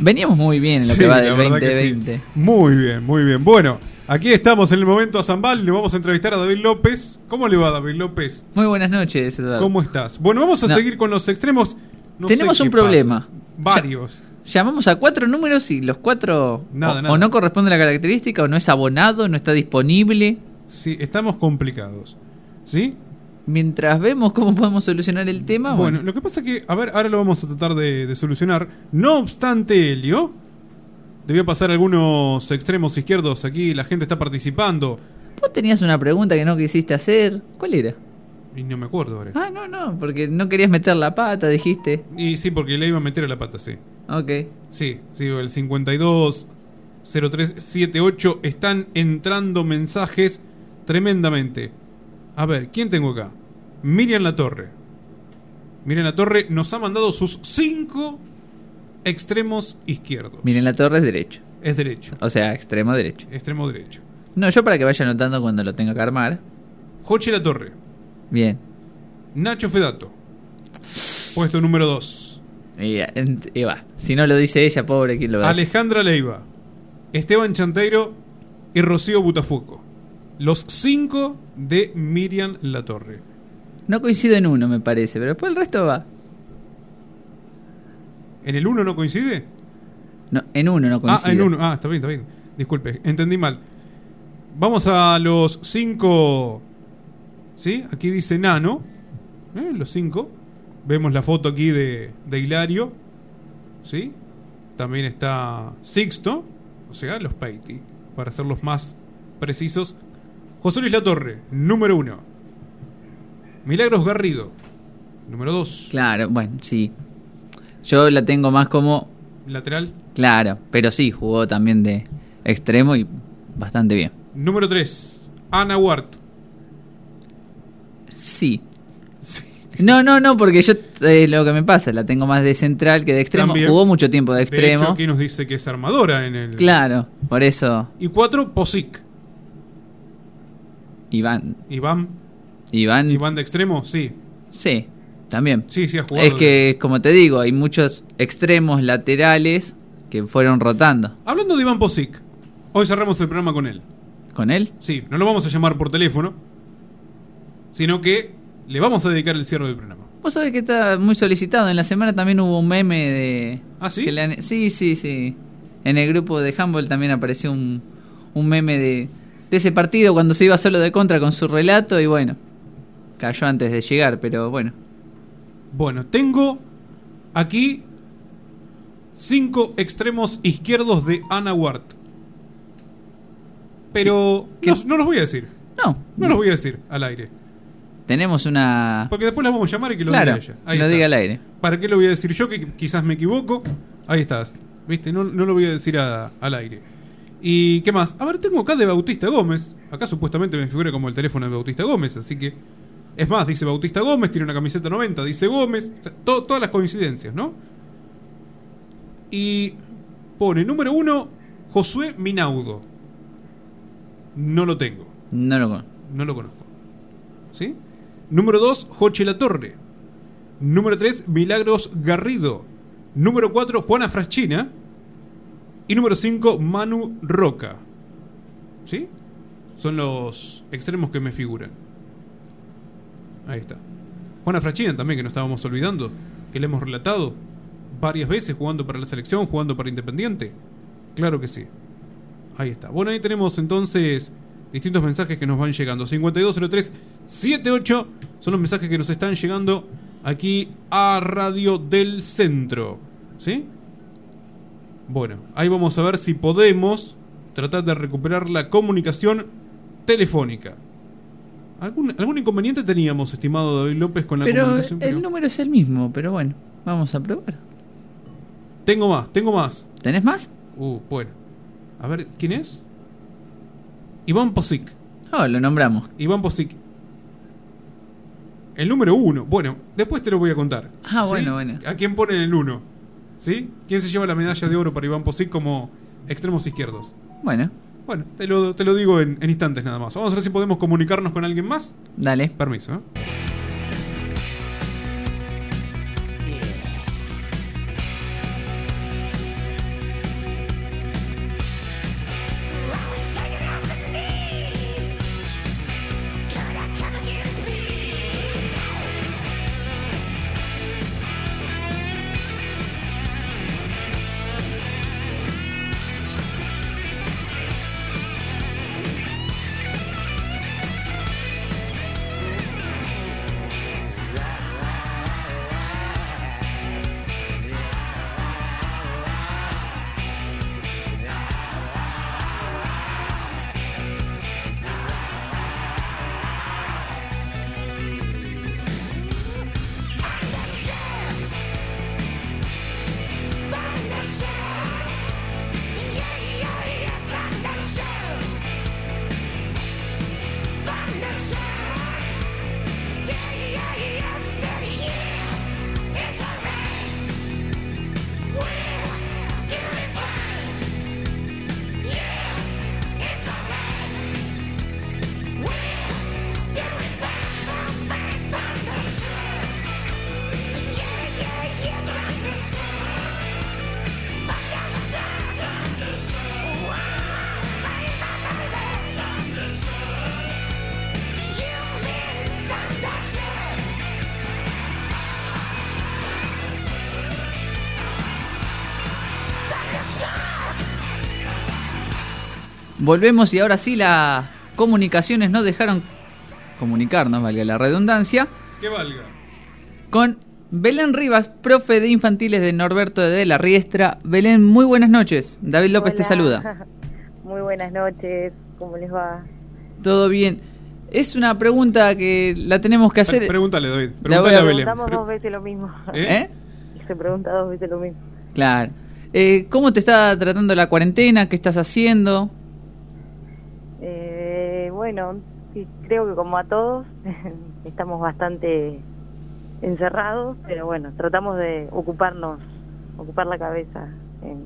S1: Veníamos muy bien en lo
S2: Sí,
S1: que va del
S2: verdad que sí.
S1: 2020.
S2: Muy bien, muy bien. Bueno, aquí estamos en el momento a Zambal. Le vamos a entrevistar a David López. ¿Cómo le va, David López?
S1: Muy buenas noches, Eduardo.
S2: ¿Cómo estás? Bueno, vamos a
S1: No.
S2: seguir con los extremos. No
S1: Tenemos un
S2: pasa.
S1: problema.
S2: Varios.
S1: Llamamos a cuatro números y los cuatro
S2: Nada,
S1: o,
S2: nada.
S1: o no corresponde a la característica o no es abonado, no está disponible.
S2: Sí, estamos complicados. ¿Sí?
S1: Mientras vemos cómo podemos solucionar el tema,
S2: Bueno,
S1: bueno,
S2: lo que pasa que, a ver, ahora lo vamos a tratar de, de solucionar. No obstante, voy a pasar algunos extremos izquierdos aquí. La gente está participando.
S1: vos tenías una pregunta que no quisiste hacer. ¿Cuál era?
S2: Y no me acuerdo ahora.
S1: Ah, no, no, porque no querías meter la pata, dijiste.
S2: Y sí, porque le iba a meter a la pata, sí.
S1: Ok.
S2: Sí, sí, el 52 0378 están entrando mensajes tremendamente. A ver, ¿quién tengo acá? Miriam La Torre. Miriam La Torre nos ha mandado sus cinco extremos izquierdos.
S1: Miren, la torre es derecho.
S2: Es derecho,
S1: O sea, extremo derecho.
S2: extremo derecho.
S1: No, yo para que vaya anotando cuando lo tenga que armar.
S2: Joche La Torre.
S1: Bien.
S2: Nacho Fedato. Puesto número 2.
S1: Y, va. Si no lo dice ella, pobre, ¿quién lo va a decir?
S2: Alejandra Leiva, Esteban Chanteiro y Rocío Butafuoco. Los cinco de Miriam La Torre.
S1: No coincido en uno, me parece, pero después el resto va.
S2: ¿En el uno no coincide?
S1: No, en uno no coincide.
S2: Ah, en uno. Ah, está bien, está bien. Disculpe, entendí mal. Vamos a los cinco. ¿Sí? Aquí dice Nano. ¿Eh? Los cinco. Vemos la foto aquí de, de Hilario. ¿Sí? También está Sixto. O sea, los Peiti. Para ser los más precisos. José Luis Latorre, número uno. Milagros Garrido, número dos.
S1: Claro, bueno, sí. Yo la tengo más como.
S2: Lateral.
S1: Claro, pero sí, jugó también de extremo y bastante bien.
S2: Número 3. Ana Wart.
S1: Sí. No, no, no, porque yo eh, lo que me pasa, la tengo más de central que de extremo.
S2: También.
S1: Jugó mucho tiempo de
S2: De
S1: extremo.
S2: hecho, aquí nos dice que es armadora en el.
S1: Claro, por eso.
S2: Y 4. Posic.
S1: Iván.
S2: Iván.
S1: Iván.
S2: Iván de extremo, sí.
S1: Sí, también.
S2: Sí, sí ha jugado.
S1: Es que, como te digo, hay muchos extremos laterales que fueron rotando.
S2: Hablando de Iván Posic, hoy cerramos el programa con él.
S1: ¿Con él?
S2: Sí, no lo vamos a llamar por teléfono, sino que le vamos a dedicar el cierre del programa.
S1: Vos sabés que está muy solicitado. En la semana también hubo un meme de.
S2: ¿Ah, sí?
S1: que le han- Sí, sí, sí. En el grupo de Humboldt también apareció un, un meme de, de ese partido cuando se iba solo de contra con su relato y bueno. Cayó antes de llegar, pero bueno.
S2: Bueno, tengo aquí cinco extremos izquierdos de Ana Wart. Pero no, no los voy a decir.
S1: No.
S2: No los voy a decir al aire.
S1: Tenemos una.
S2: Porque después las vamos a llamar y que lo
S1: Claro,
S2: diga ella. Ahí
S1: lo
S2: está.
S1: diga al aire.
S2: ¿Para qué lo voy a decir yo? Que quizás me equivoco. Ahí estás. ¿Viste? No, no lo voy a decir a- al aire. ¿Y qué más? A ver, tengo acá de Bautista Gómez. Acá supuestamente me figura como el teléfono de Bautista Gómez, así que. Es más, dice Bautista Gómez, tiene una camiseta 90, dice Gómez. o sea, to- todas las coincidencias, ¿no? Y pone número uno, Josué Minaudo. No lo tengo.
S1: No lo conozco.
S2: No lo conozco. ¿Sí? Número 2, Joche La Torre. Número 3, Milagros Garrido. Número 4, Juana Fraschina. Y número 5, Manu Roca. ¿Sí? Son los extremos que me figuran. Ahí está. Juana Fraschina también, que no estábamos olvidando. Que le hemos relatado varias veces jugando para la selección, jugando para Independiente. Claro que sí. Ahí está. Bueno, ahí tenemos entonces distintos mensajes que nos van llegando. 520378 son los mensajes que nos están llegando aquí a Radio del Centro. ¿Sí? Bueno, ahí vamos a ver si podemos tratar de recuperar la comunicación telefónica. ¿Algún, algún inconveniente teníamos, estimado David López, con la
S1: Pero
S2: comunicación?
S1: el número es el mismo, pero bueno, vamos a probar.
S2: Tengo más, tengo más.
S1: ¿Tenés más?
S2: Uh, bueno. A ver, ¿quién es? Iván Posic.
S1: Oh, lo nombramos.
S2: Iván Posic. El número uno. Bueno, después te lo voy a contar.
S1: Ah,
S2: ¿Sí?
S1: bueno, bueno.
S2: ¿A quién ponen el uno? ¿Sí? ¿Quién se lleva la medalla de oro para Iván Posic como extremos izquierdos?
S1: Bueno,
S2: Bueno, te lo, te lo digo en, en instantes nada más. Vamos a ver si podemos comunicarnos con alguien más.
S1: dale.
S2: Permiso, ¿eh?
S1: Volvemos y ahora sí las comunicaciones nos dejaron comunicarnos, valga la redundancia,
S2: Que valga.
S1: con Belén Rivas, profe de infantiles de Norberto de la Riestra. Belén, muy buenas noches. David López te saluda.
S21: Muy buenas noches, ¿cómo les va?
S1: Todo bien. Es una pregunta que la tenemos que hacer.
S2: Pregúntale, David. Pregúntale
S1: a-
S2: a Belén.
S21: Preguntamos
S2: Pre-
S21: dos veces lo mismo.
S1: ¿Eh?
S21: Se pregunta dos veces lo mismo.
S1: Claro. Eh, ¿Cómo te está tratando la cuarentena? ¿Qué estás haciendo?
S21: Bueno, sí, creo que como a todos estamos bastante encerrados, pero bueno, tratamos de ocuparnos, ocupar la cabeza en,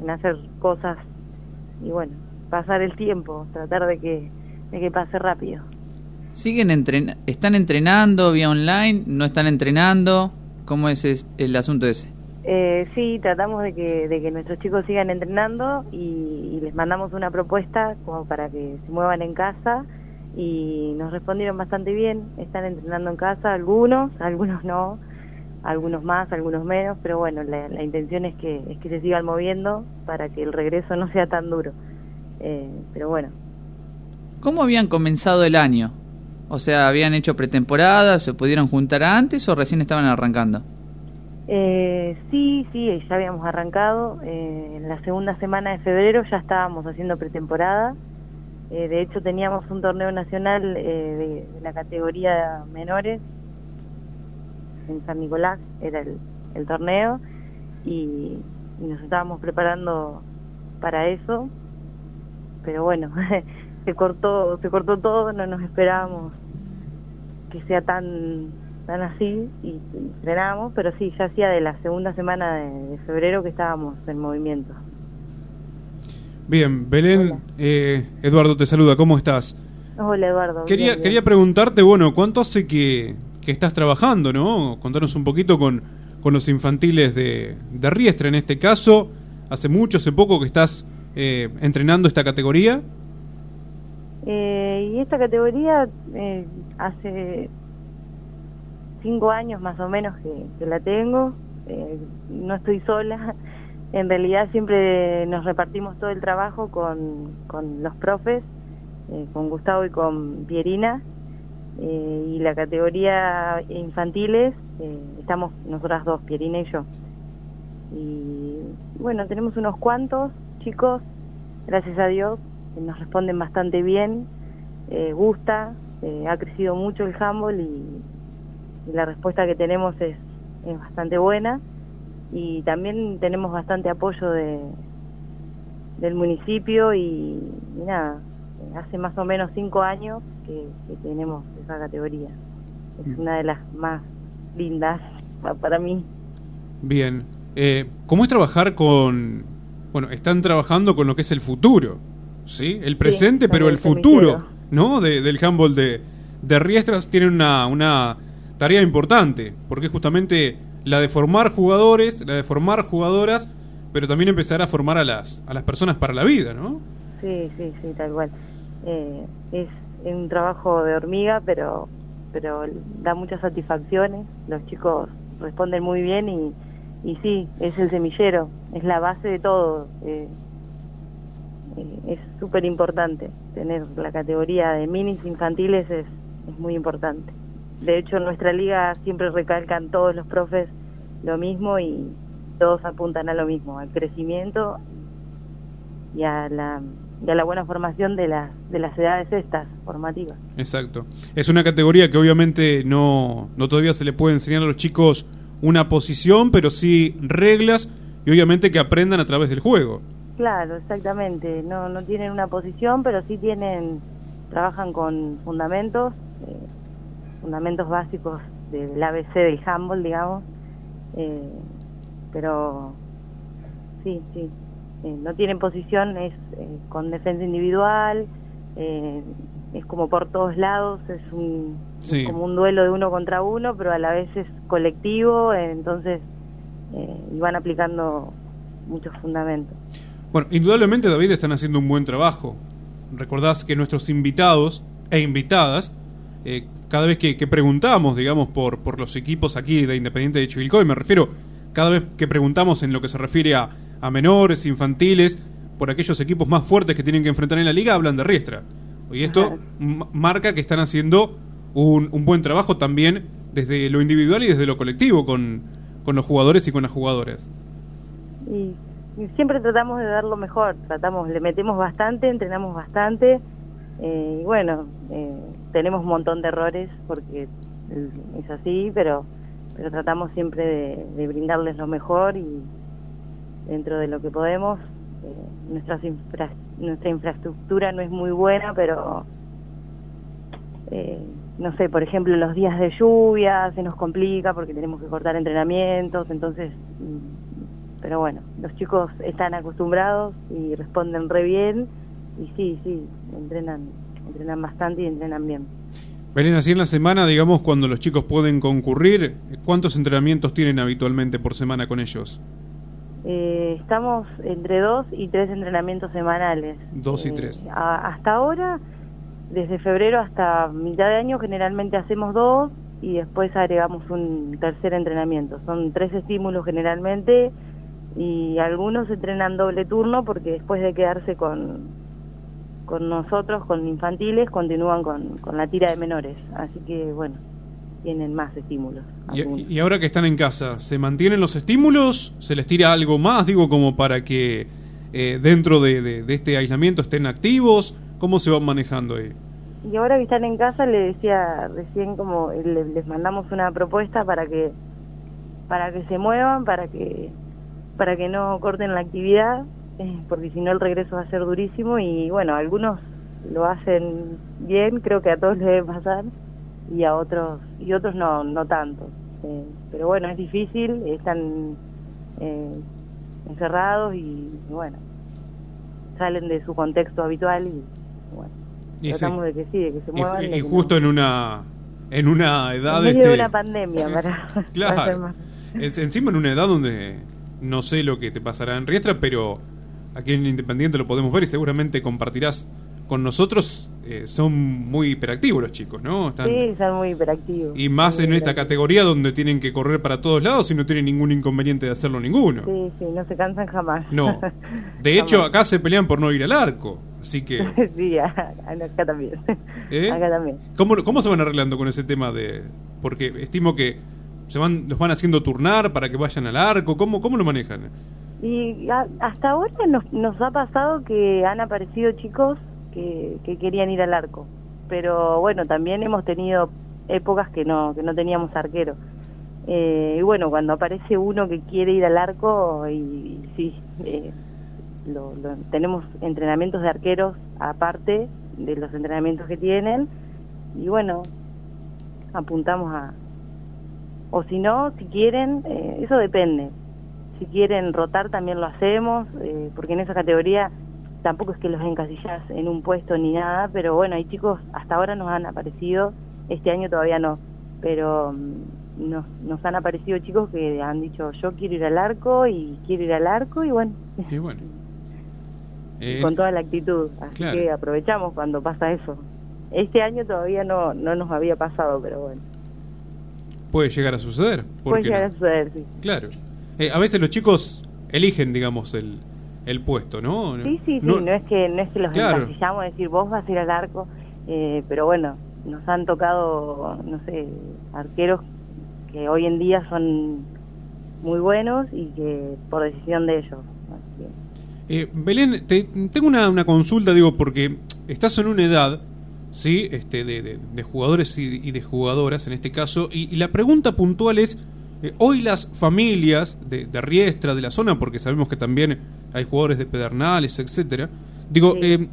S21: en hacer cosas y bueno, pasar el tiempo, tratar de que, de que pase rápido.
S1: ¿Siguen ¿Están entrenando vía online? ¿No están entrenando? ¿Cómo es- el asunto ese?
S21: Eh, sí, tratamos de que, de que nuestros chicos sigan entrenando y, les mandamos una propuesta como para que se muevan en casa y nos respondieron bastante bien. Están entrenando en casa algunos, algunos no, algunos más, algunos menos, pero bueno, la, la intención es que, es que se sigan moviendo para que el regreso no sea tan duro. Eh, pero bueno,
S1: ¿Cómo habían comenzado el año? O sea, ¿habían hecho pretemporada? ¿Se pudieron juntar antes o recién estaban arrancando?
S21: Eh, sí, sí, ya habíamos arrancado. Eh, en la segunda semana de febrero ya estábamos haciendo pretemporada. Eh, de hecho, teníamos un torneo nacional eh, de, de la categoría menores en San Nicolás, era el, torneo, y, y nos estábamos preparando para eso. Pero bueno, se cortó, se cortó todo, no nos esperábamos que sea tan tan así y, frenamos, pero sí, ya hacía de la segunda semana de, febrero que estábamos en movimiento.
S2: Bien, Belén, eh, Eduardo te saluda, ¿cómo estás?
S21: Hola Eduardo.
S2: Quería,
S21: bien, bien.
S2: quería preguntarte, bueno, ¿cuánto hace que, que estás trabajando, no? Contanos un poquito con, con los infantiles de, de Riestra en este caso. ¿Hace mucho, hace poco que estás eh, entrenando esta categoría?
S21: Eh, y esta categoría eh, hace cinco años más o menos que, la tengo. Eh, no estoy sola. En realidad siempre nos repartimos todo el trabajo con, con los profes, eh, con Gustavo y con Pierina. Eh, y la categoría infantiles, eh, estamos nosotras dos, Pierina y yo. Y bueno, tenemos unos cuantos chicos, gracias a Dios, nos responden bastante bien, gusta, ha crecido mucho el handball y, y la respuesta que tenemos es, es bastante buena y también tenemos bastante apoyo de del municipio y, y nada, hace más o menos cinco años que, que tenemos esa categoría. Es una de las más lindas pa- para mí.
S2: Bien. Eh, ¿Cómo es trabajar con... Bueno, están trabajando con lo que es el futuro, ¿sí? El presente, pero
S21: el
S2: futuro. ¿no? De- del handball de, de Riestras tiene una, una tarea importante, porque es justamente la de formar jugadores, la de formar jugadoras, pero también empezar a formar a las, a las personas para la vida, ¿no?
S21: Sí, sí, sí, tal cual. Eh, es un trabajo de hormiga, pero pero da muchas satisfacciones. Los chicos responden muy bien y, y sí, es el semillero, es la base de todo. Eh, eh, es súper importante tener la categoría de minis infantiles, es, es muy importante. De hecho, en nuestra liga siempre recalcan todos los profes lo mismo y todos apuntan a lo mismo, al crecimiento y a la, y a la buena formación de las, de las edades estas formativas.
S2: Exacto. Es una categoría que obviamente no, no todavía se le puede enseñar a los chicos una posición, pero sí reglas y obviamente que aprendan a través del juego.
S21: Claro, exactamente. No, no tienen una posición, pero sí tienen, trabajan con fundamentos, eh, fundamentos básicos del ABC del handball, digamos. Eh, pero sí, sí. Eh, no tienen posición, es eh, con defensa individual, eh, es como por todos lados, es un
S2: Sí.
S21: como un duelo de uno contra uno, pero a la vez es colectivo, entonces eh, y van aplicando muchos fundamentos.
S2: Bueno, indudablemente David están haciendo un buen trabajo. Recordás que nuestros invitados e invitadas, eh, cada vez que, que preguntamos, digamos, por, por los equipos aquí de Independiente de Chivilcoy, me refiero, cada vez que preguntamos en lo que se refiere a, a menores, infantiles, por aquellos equipos más fuertes que tienen que enfrentar en la liga, hablan de Riestra. Y esto marca que están haciendo un, un buen trabajo también desde lo individual y desde lo colectivo con, con los jugadores y con las jugadoras.
S21: y, y siempre tratamos de dar lo mejor, tratamos, le metemos bastante, entrenamos bastante eh, y bueno, eh, tenemos un montón de errores porque es así, pero pero tratamos siempre de, de brindarles lo mejor y dentro de lo que podemos. eh, nuestras infra- nuestra infraestructura no es muy buena, pero eh, no sé, por ejemplo, los días de lluvia se nos complica porque tenemos que cortar entrenamientos, entonces, mm, pero bueno, los chicos están acostumbrados y responden re bien y sí, sí, entrenan, entrenan bastante y entrenan bien.
S2: Belén, así en la semana, digamos, cuando los chicos pueden concurrir, ¿cuántos entrenamientos tienen habitualmente por semana con ellos?
S21: Eh, estamos entre dos y tres entrenamientos semanales.
S2: Dos y
S21: Eh,
S2: tres.
S21: a- hasta ahora, desde febrero hasta mitad de año, generalmente hacemos dos y después agregamos un tercer entrenamiento. Son tres estímulos generalmente y algunos entrenan doble turno porque después de quedarse con, con nosotros, con infantiles, continúan con, con la tira de menores. Así que, bueno, tienen más estímulos.
S2: Y, y ahora que están en casa, ¿se mantienen los estímulos? ¿Se les tira algo más, digo, como para que eh, dentro de, de- de este aislamiento estén activos? ¿Cómo se van manejando ahí?
S21: Y ahora que están en casa, le decía recién como le- les mandamos una propuesta para que para que se muevan, para que para que no corten la actividad, eh, porque si no el regreso va a ser durísimo y bueno, algunos lo hacen bien, creo que a todos les debe pasar y a otros y otros no no tanto. Eh, pero bueno, es difícil, están eh, encerrados y bueno, salen de su contexto habitual y bueno,
S2: Y sí.
S21: tratamos de que sí, de que se muevan.
S2: y- justo en una en una edad
S21: en medio
S2: este,
S21: de una pandemia para,
S2: Claro.
S21: más.
S2: Es- encima en una edad donde no sé lo que te pasará en Riestra, pero aquí en Independiente lo podemos ver y seguramente compartirás con nosotros. eh, son muy hiperactivos los chicos, ¿no? Están,
S21: Sí, son muy hiperactivos.
S2: Y más
S21: Muy
S2: en esta categoría donde tienen que correr para todos lados y no tienen ningún inconveniente de hacerlo ninguno.
S21: Sí, sí, no se cansan jamás.
S2: No. De hecho, acá se pelean por no ir al arco. Así que,
S21: sí, acá también.
S2: ¿Eh?
S21: Acá también.
S2: ¿cómo, ¿cómo se van arreglando con ese tema de...? Porque estimo que se van los van haciendo turnar para que vayan al arco. ¿Cómo, cómo lo manejan?
S21: Y a- hasta ahora nos, nos ha pasado que han aparecido chicos que, que querían ir al arco. Pero bueno, también hemos tenido épocas que no, que no teníamos arquero. Eh, y bueno, cuando aparece uno que quiere ir al arco, y, sí, eh, lo- lo- tenemos entrenamientos de arqueros aparte de los entrenamientos que tienen. Y bueno, apuntamos a... O si no, si quieren, eh, eso depende. Si quieren rotar también lo hacemos, eh, porque en esa categoría tampoco es que los encasillas en un puesto ni nada, pero bueno, hay chicos, hasta ahora nos han aparecido, este año todavía no, pero mm, nos, nos han aparecido chicos que han dicho yo quiero ir al arco y quiero ir al arco y bueno,
S2: Y bueno. Eh,
S21: con toda la actitud, así
S2: claro.
S21: que aprovechamos cuando pasa eso. Este año todavía no, no nos había pasado, pero bueno,
S2: puede llegar a suceder. ¿por
S21: puede llegar
S2: no?
S21: a suceder, sí.
S2: Claro. Eh, a veces los chicos eligen, digamos, el, el puesto, ¿no?
S21: Sí, sí, sí,
S2: No-
S21: es que no es que los
S2: Claro.
S21: encasillamos, decir vos vas a ir al arco, eh, pero bueno, nos han tocado, no sé, arqueros que hoy en día son muy buenos y que por decisión de ellos.
S2: Eh, Belén, te- tengo una, una consulta, digo, porque estás en una edad, ¿sí? Este, de, de- de jugadores y, y de jugadoras en este caso, y, y la pregunta puntual es, eh, hoy las familias de, de Riestra, de la zona, porque sabemos que también hay jugadores de Pedernales, etcétera, digo, eh,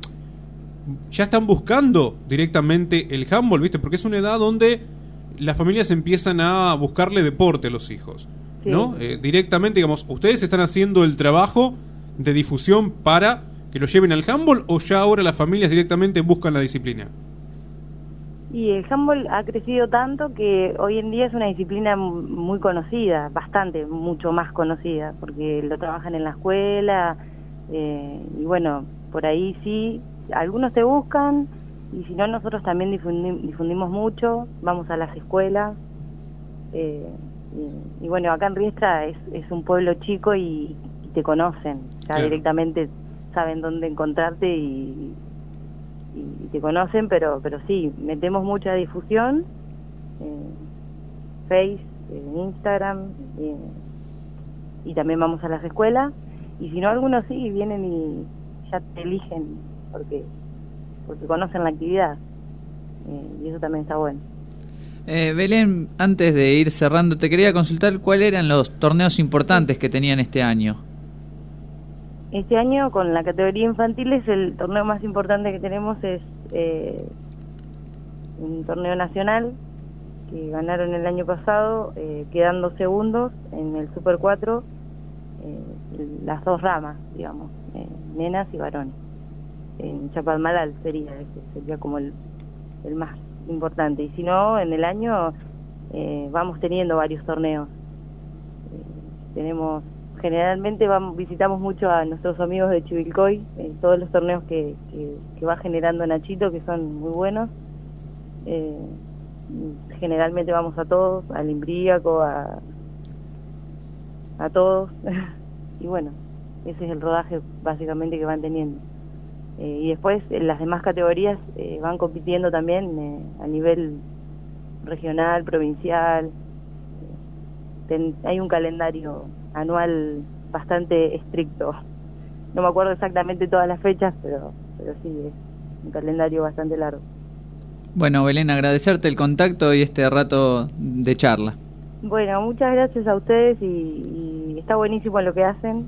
S2: ya están buscando directamente el handball, ¿viste? Porque es una edad donde las familias empiezan a buscarle deporte a los hijos, ¿no? Eh, directamente, digamos, ¿ustedes están haciendo el trabajo de difusión para que lo lleven al handball o ya ahora las familias directamente buscan la disciplina?
S21: Y el handball ha crecido tanto que hoy en día es una disciplina muy conocida, bastante, mucho más conocida, porque lo trabajan en la escuela eh, y bueno, por ahí sí, algunos te buscan y si no nosotros también difundi- difundimos mucho, vamos a las escuelas eh, y, y bueno, acá en Riestra es, es un pueblo chico y, y te conocen, ya
S22: Claro.
S21: directamente saben dónde encontrarte y, y te conocen, pero pero sí, metemos mucha difusión, eh, Face, eh, Instagram, eh, y también vamos a las escuelas, y si no, algunos sí vienen y ya te eligen porque, porque conocen la actividad, eh, y eso también está bueno.
S1: Eh, Belén, antes de ir cerrando, te quería consultar cuáles eran los torneos importantes que tenían este año.
S21: Este año con la categoría infantiles el torneo más importante que tenemos es eh, un torneo nacional que ganaron el año pasado eh, quedando segundos en el Super 4 eh, las dos ramas, digamos, eh, nenas y varones. En Chapalmalal sería, sería como el, el más importante. Y si no, en el año eh, vamos teniendo varios torneos. Eh, tenemos generalmente vamos, visitamos mucho a nuestros amigos de Chivilcoy, eh, todos los torneos que, va generando Nachito, que son muy buenos. Eh, generalmente vamos a todos, al Imbríaco, a, a todos. y bueno, ese es el rodaje básicamente que van teniendo. Eh, y después en las demás categorías eh, van compitiendo también eh, a nivel regional, provincial. Hay un calendario anual bastante estricto. No me acuerdo exactamente todas las fechas, pero, pero sí, es un calendario bastante largo.
S1: Bueno, Belén, agradecerte el contacto y este rato de charla.
S21: Bueno, muchas gracias a ustedes y, y está buenísimo lo que hacen.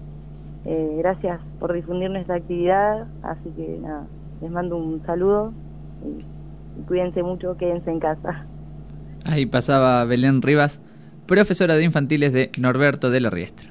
S21: Eh, gracias por difundir nuestra actividad, así que nada, les mando un saludo y, y cuídense mucho, quédense en casa.
S1: Ahí pasaba Belén Rivas, profesora de infantiles de Norberto de la Riestra.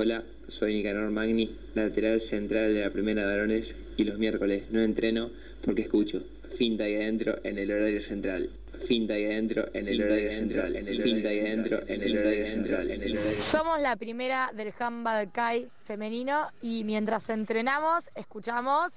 S3: Hola, soy Nicanor Magni, lateral central de la primera de varones y los miércoles no entreno porque escucho Finta ahí adentro en el horario central. Finta ahí adentro en el horario central. En el Finta ahí adentro en el horario central.
S4: Somos la primera del handball Kai femenino y mientras entrenamos escuchamos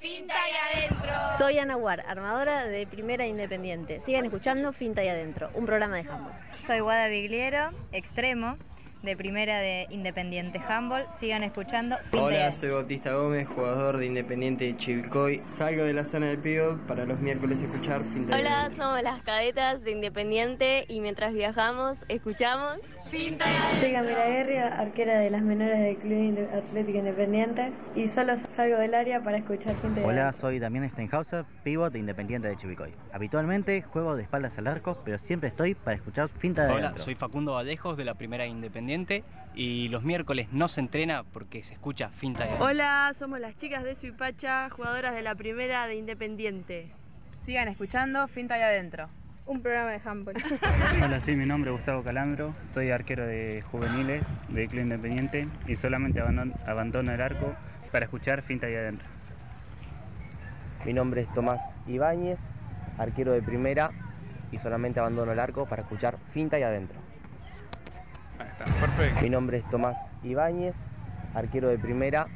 S4: Finta y adentro.
S8: Soy Ana War, armadora de Primera Independiente. Sigan escuchando Finta y Adentro, un programa de handball.
S6: Soy Guada Bigliero, extremo, de Primera de Independiente Handball. Sigan escuchando
S7: Hola, soy Bautista Gómez, jugador de Independiente de Chivilcoy. Salgo de la zona del pivot para los miércoles escuchar fin de
S22: Hola, somos las cadetas de Independiente y mientras viajamos, escuchamos.
S5: Soy Camila Guerra, arquera de las menores del Club Atlético Independiente y solo salgo del área para escuchar gente de
S9: Hola, soy Damián Steinhauser, pivot de Independiente de Chivicoy. Habitualmente juego de espaldas al arco, pero siempre estoy para escuchar finta de
S10: Hola,
S9: adentro.
S10: soy Facundo Vallejos de la Primera Independiente y los miércoles no se entrena porque se escucha finta de
S11: Hola, somos las chicas de Suipacha, jugadoras de la primera de Independiente.
S12: Sigan escuchando Finta y Adentro.
S11: Un programa de handball.
S16: Hola, sí, mi nombre es Gustavo Calandro, soy arquero de juveniles de Club Independiente y solamente abandon- abandono el arco para escuchar finta y adentro.
S17: Mi nombre es Tomás Ibáñez, arquero de primera y solamente abandono el arco para escuchar finta y adentro.
S2: Perfecto.
S17: Mi nombre es Tomás Ibáñez, arquero de primera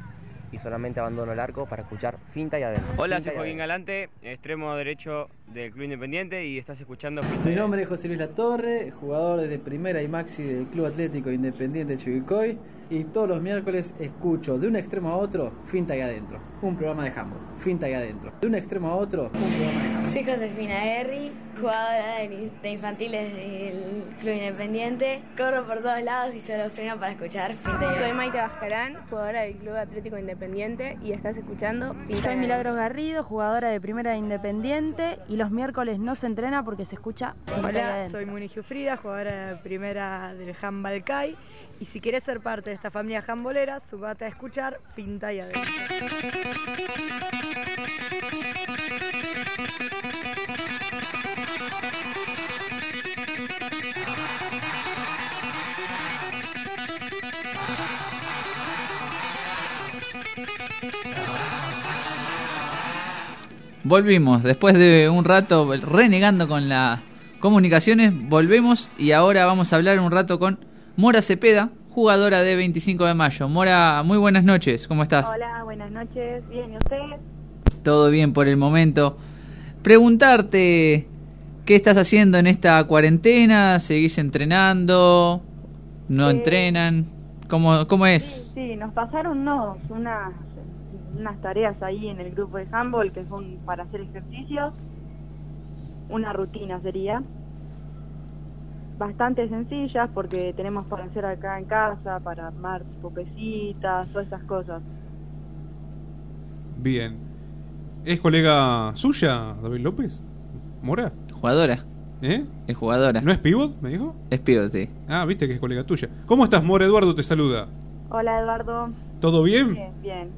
S17: y solamente abandono el arco para escuchar finta y adentro.
S18: Hola,
S17: Finta
S18: soy Joaquín. Galante, extremo derecho del Club Independiente y estás escuchando Finta
S19: Mi nombre es José Luis Latorre, jugador de primera y maxi del Club Atlético Independiente Chivilcoy y todos los miércoles escucho de un extremo a otro Finta y Adentro, un programa de handball. Finta y Adentro. De un extremo a otro, un programa de handball.
S5: Soy Josefina Guerri, jugadora de, infantiles del Club Independiente. Corro por todos lados y solo freno para escuchar Finta y
S8: Soy. Maite Bascarán, jugadora del Club Atlético Independiente y estás escuchando Finta
S20: Soy
S8: y
S20: Milagros Garrido, jugadora de Primera de Independiente y los miércoles no se entrena porque se escucha Finta y
S11: Hola,
S20: Adentro.
S11: soy Muni Giuffrida, jugadora de primera del handball Kai. Y si quieres ser parte de esta familia handbolera, subate a escuchar Pinta y Adentro.
S1: Volvimos, después de un rato renegando con las comunicaciones, volvemos y ahora vamos a hablar un rato con Mora Cepeda, jugadora de 25 de mayo. Mora, muy buenas noches, ¿cómo estás?
S23: Hola, buenas noches. Bien, ¿y usted?
S1: Todo bien por el momento. Preguntarte, ¿qué estás haciendo en esta cuarentena? ¿Seguís entrenando? ¿No
S23: Eh,
S1: entrenan? ¿Cómo, cómo es?
S23: Sí, nos pasaron unos, unas, unas tareas ahí en el grupo de handball que son para hacer ejercicios. Una rutina sería. Bastante sencillas porque tenemos para hacer acá en casa, para armar tipo pesitas, todas esas cosas.
S2: Bien. ¿Es colega suya, David López? ¿Mora?
S1: ¿Jugadora?
S2: ¿Eh?
S1: Es jugadora.
S2: ¿No es pivot, me dijo?
S1: Es pivot, sí.
S2: Ah, viste que es colega tuya. ¿Cómo estás, Mora? Eduardo te saluda.
S23: Hola, Eduardo.
S2: ¿Todo bien?
S23: Bien, bien.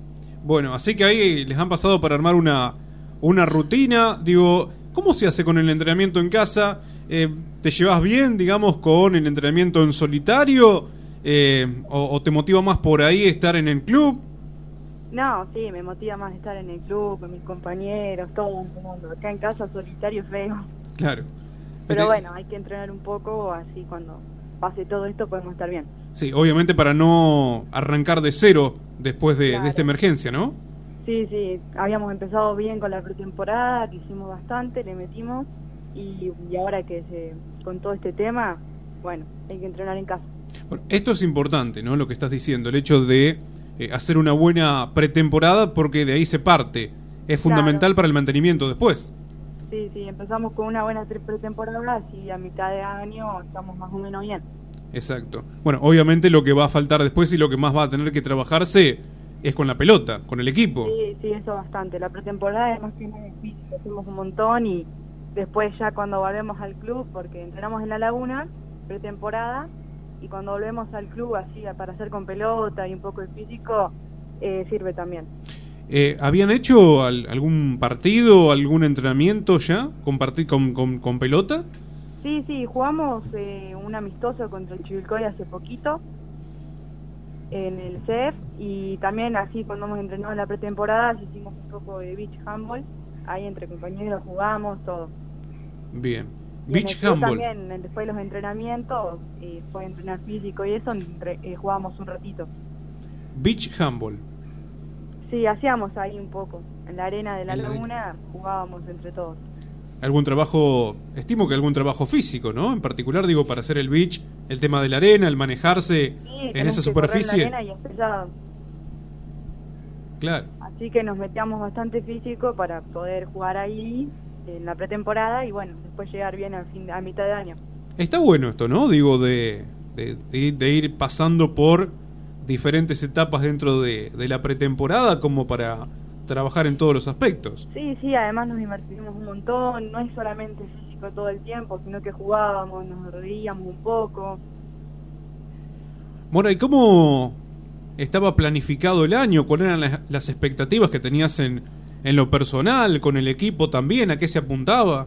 S2: Bueno, así que ahí les han pasado para armar una, una rutina. Digo, ¿cómo se hace con el entrenamiento en casa? Eh, ¿Te llevas bien, digamos, con el entrenamiento en solitario? Eh, o, o te motiva más por ahí estar en el club?
S23: No, sí, me motiva más estar en el club, con mis compañeros, todo entrenando. Acá en casa solitario feo.
S2: Claro.
S23: Pero bueno, hay que entrenar un poco, así cuando pase todo esto podemos estar bien.
S2: Sí, obviamente para no arrancar de cero después de, de
S23: Claro.
S2: esta emergencia, ¿no?
S23: Sí, sí, habíamos empezado bien con la pretemporada, que hicimos bastante, le metimos, y, y ahora que se, con todo este tema, bueno, hay que entrenar en casa.
S2: Bueno, esto es importante, ¿no? Lo que estás diciendo, el hecho de eh, hacer una buena pretemporada porque de ahí se parte. Es fundamental para el mantenimiento después.
S23: Sí, sí, empezamos con una buena pre- pretemporada, así a mitad de año estamos más o menos bien.
S2: Exacto. Bueno, obviamente lo que va a faltar después y lo que más va a tener que trabajarse es con la pelota, con el equipo.
S23: Sí, sí, eso bastante. La pretemporada es más que nada difícil, hacemos un montón y después ya cuando volvemos al club, porque entrenamos en la laguna, pretemporada, y cuando volvemos al club así para hacer con pelota y un poco de físico, eh, sirve también.
S2: Eh, ¿Habían hecho al- algún partido, algún entrenamiento ya con, con, con, con pelota?
S23: Sí, sí, jugamos eh, un amistoso contra el Chivilcoy hace poquito en el CEF y también así cuando hemos entrenado en la pretemporada hicimos un poco de beach handball, ahí entre compañeros jugamos, todo.
S2: Bien.
S23: Y
S2: Beach handball.
S23: También, después de los entrenamientos, eh, fue entrenar físico y eso, entre- eh, jugábamos un ratito.
S2: Beach handball.
S23: Sí, hacíamos ahí un poco. En la arena de la
S2: En la
S23: laguna jugábamos entre todos.
S2: Algún trabajo, estimo que algún trabajo físico, ¿no? En particular, digo, para hacer el beach, el tema de la arena, el manejarse
S23: Sí,
S2: en esa
S23: que
S2: superficie.
S23: En la arena y.
S2: Claro.
S23: Así que nos metíamos bastante físico para poder jugar ahí en la pretemporada y bueno, después llegar bien a, fin, a mitad de año.
S2: Está bueno esto, ¿no? Digo, de, de, de ir- de ir pasando por diferentes etapas dentro de, de la pretemporada como para trabajar en todos los aspectos.
S23: Sí, sí, además nos divertimos un montón, no es solamente físico todo el tiempo, sino que jugábamos, nos reíamos un poco.
S2: Mora, ¿y cómo estaba planificado el año? ¿Cuáles eran las, las expectativas que tenías en, en lo personal, con el equipo también? ¿A qué se apuntaba?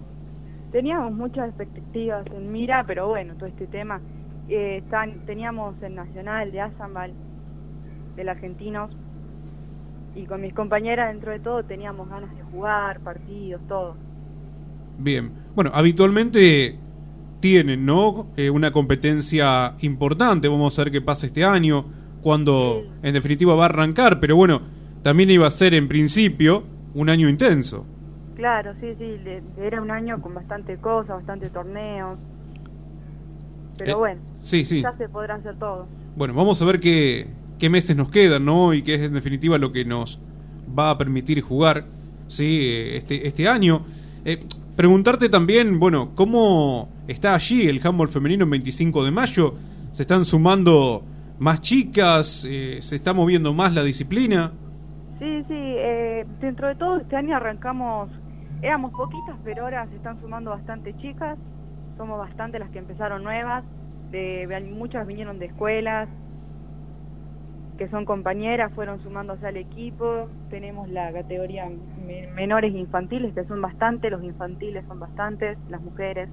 S23: Teníamos muchas expectativas en mira, pero bueno, todo este tema. eh, están, teníamos el Nacional de Azambal, del Argentinos, y con mis compañeras dentro de todo teníamos ganas de jugar, partidos, todo.
S2: Bien. Bueno, habitualmente tienen, ¿no? Eh, una competencia importante. Vamos a ver qué pasa este año, cuando en definitiva va a arrancar. Pero bueno, también iba a ser en principio un año intenso.
S23: Claro, sí, sí, le- era un año con bastante cosas, bastante torneos. Pero
S2: Eh,
S23: bueno,
S2: sí, sí.
S23: ya se podrá hacer todo.
S2: Bueno, vamos a ver qué, qué meses nos quedan, ¿no? Y qué es en definitiva lo que nos va a permitir jugar, ¿sí? Eh, Este, este año. Eh, preguntarte también, bueno, ¿cómo está allí el handball femenino en 25 de mayo? ¿Se están sumando más chicas? Eh, ¿Se está moviendo más la disciplina?
S23: Sí, sí, eh, dentro de todo este año arrancamos, éramos poquitas, pero ahora se están sumando bastante chicas, somos bastante las que empezaron nuevas, de, muchas vinieron de escuelas, que son compañeras, fueron sumándose al equipo, tenemos la categoría me- menores infantiles, que son bastante, los infantiles son bastantes, las mujeres.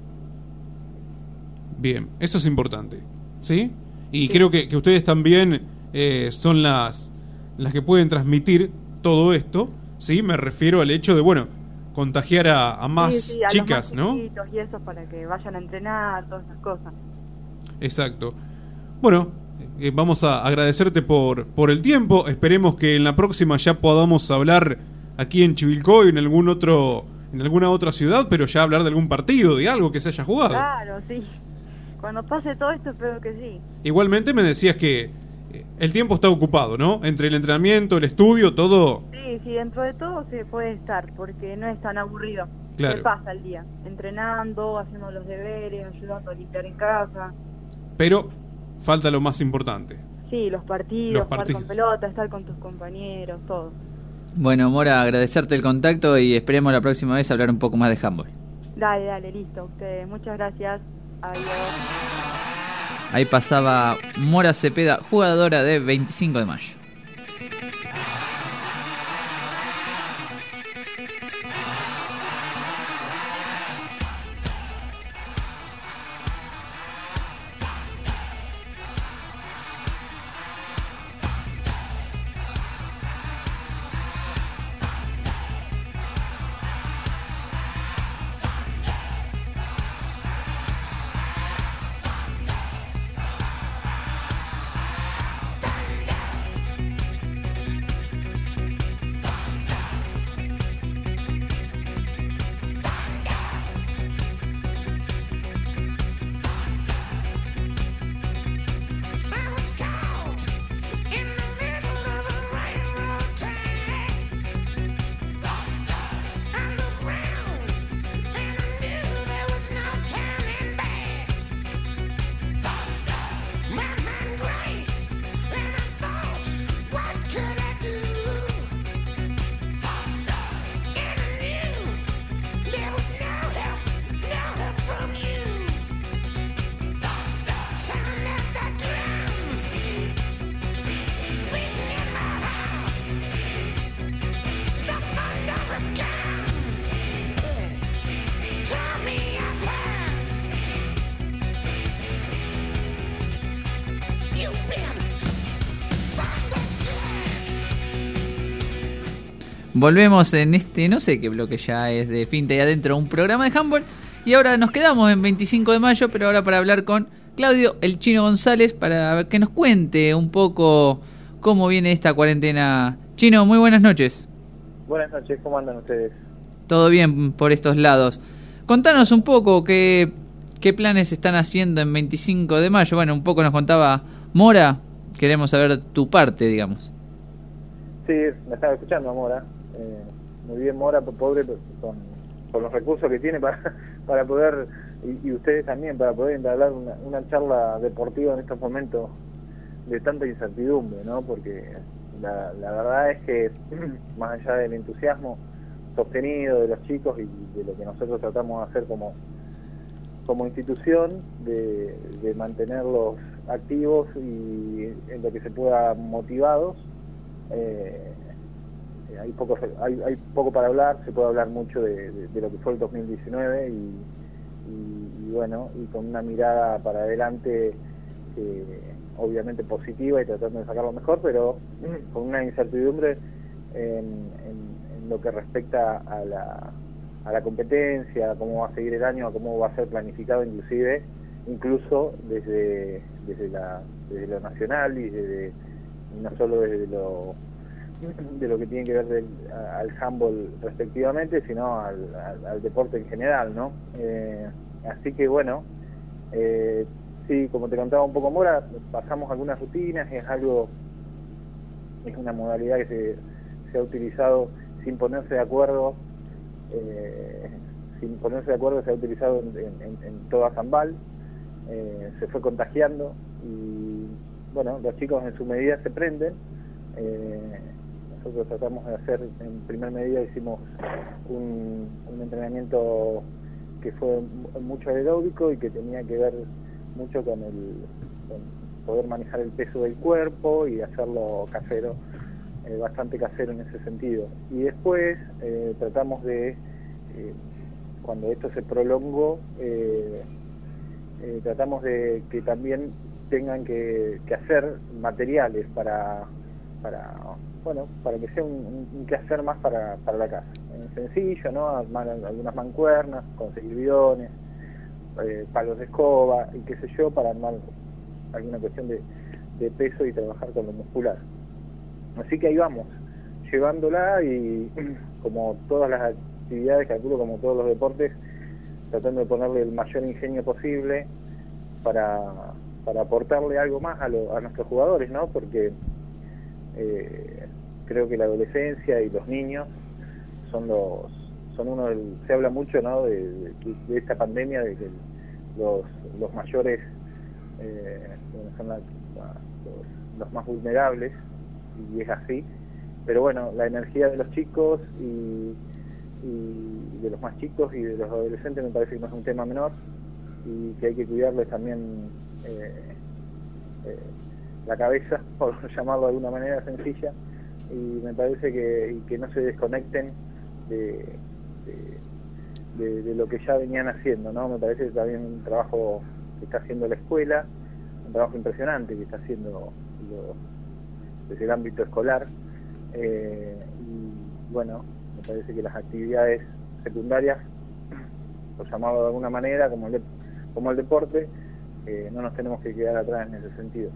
S2: Bien, eso es importante, ¿sí? Y creo que, que ustedes también eh, son las, las que pueden transmitir todo esto, ¿sí? Me refiero al hecho de, bueno, contagiar a, a más
S23: Sí, sí, a los
S2: chicas,
S23: más
S2: ¿no?
S23: Y eso para que vayan a entrenar, todas esas cosas.
S2: Exacto. Bueno, eh, vamos a agradecerte por, por el tiempo. Esperemos que en la próxima ya podamos hablar aquí en Chivilcoy, en algún otro, en alguna otra ciudad, pero ya hablar de algún partido, de algo que se haya jugado.
S23: Claro, sí. Cuando pase todo esto espero que sí.
S2: Igualmente me decías que el tiempo está ocupado, ¿no? Entre el entrenamiento, el estudio, todo.
S23: Sí, sí, dentro de todo se puede estar, porque no es tan aburrido.
S2: Claro.
S23: Se pasa el día, entrenando, haciendo los deberes, ayudando a limpiar en casa.
S2: Pero falta lo más importante.
S23: Sí, los partidos,
S2: Los
S23: jugar
S2: partidos.
S23: con pelota, estar con tus compañeros, todo.
S1: Bueno, Mora, agradecerte el contacto y esperemos la próxima vez hablar un poco más de handball.
S23: Dale, dale, listo, ustedes. Muchas gracias. Adiós.
S1: Ahí pasaba Mora Cepeda, jugadora de 25 de mayo. Volvemos en este, no sé qué bloque ya es de Finta y Adentro, un programa de handball. Y ahora nos quedamos en 25 de mayo, pero ahora para hablar con Claudio El Chino González para que nos cuente un poco cómo viene esta cuarentena. Chino, muy buenas noches.
S24: Buenas noches, ¿cómo andan ustedes?
S1: Todo bien por estos lados. Contanos un poco qué, qué planes están haciendo en 25 de mayo. Bueno, un poco nos contaba Mora. Queremos saber tu parte, digamos.
S24: Sí, me estaba escuchando, Mora. Eh, muy bien, Mora, pobre, con, con los recursos que tiene para, para poder, y, y ustedes también, para poder entablar una, una charla deportiva en estos momentos de tanta incertidumbre, ¿no? Porque la, la verdad es que, más allá del entusiasmo sostenido de los chicos y de lo que nosotros tratamos de hacer como, como institución, de, de mantenerlos activos y en lo que se pueda motivados, eh, hay, poco, hay, poco para hablar, se puede hablar mucho de, lo que fue el 2019 y, bueno, y con una mirada para adelante eh, obviamente positiva y tratando de sacar lo mejor, pero con una incertidumbre en lo que respecta a la, a la competencia, a cómo va a seguir el año, a cómo va a ser planificado inclusive, incluso desde, desde, la, desde lo nacional y desde no solo desde lo de lo que tiene que ver del, al handball respectivamente, sino al, al, al, deporte en general, ¿no? Eh, así que bueno, eh, sí, como te contaba un poco Mora, pasamos algunas rutinas, es algo, es una modalidad que se, se ha utilizado sin ponerse de acuerdo, eh, sin ponerse de acuerdo se ha utilizado en, en, en toda Zambal, eh, se fue contagiando y bueno, los chicos en su medida se prenden. Eh, nosotros tratamos de hacer, en primer medida hicimos un, entrenamiento que fue mucho aeróbico y que tenía que ver mucho con el poder manejar el peso del cuerpo y hacerlo casero, eh, bastante casero en ese sentido. Y después eh, tratamos de, eh, cuando esto se prolongó, eh, eh, tratamos de que también tengan que, que hacer materiales para, para bueno, para que sea un, un quehacer más para, para la casa. Eh, sencillo, ¿no? Armar algunas mancuernas, conseguir bidones, eh, palos de escoba y qué sé yo, para armar alguna cuestión de, de peso y trabajar con lo muscular. Así que ahí vamos, llevándola y como todas las actividades, calculo como todos los deportes, tratando de ponerle el mayor ingenio posible para, para aportarle algo más a, lo, a nuestros jugadores, ¿no? Porque eh, creo que la adolescencia y los niños son los son uno se habla mucho ¿no? de, esta pandemia de que los, los mayores eh, son la, los, los, más vulnerables y es así pero bueno la energía de los chicos y, y, de los más chicos y de los adolescentes me parece que no es un tema menor y que hay que cuidarles también eh, eh, la cabeza por llamarlo de alguna manera sencilla y me parece que, que no se desconecten de, de, lo que ya venían haciendo, ¿no? Me parece también un trabajo que está haciendo la escuela, un trabajo impresionante que está haciendo lo, desde el ámbito escolar, eh, y bueno, me parece que las actividades secundarias, por llamarlo de alguna manera, como el, como el deporte, eh, no nos tenemos que quedar atrás en ese sentido.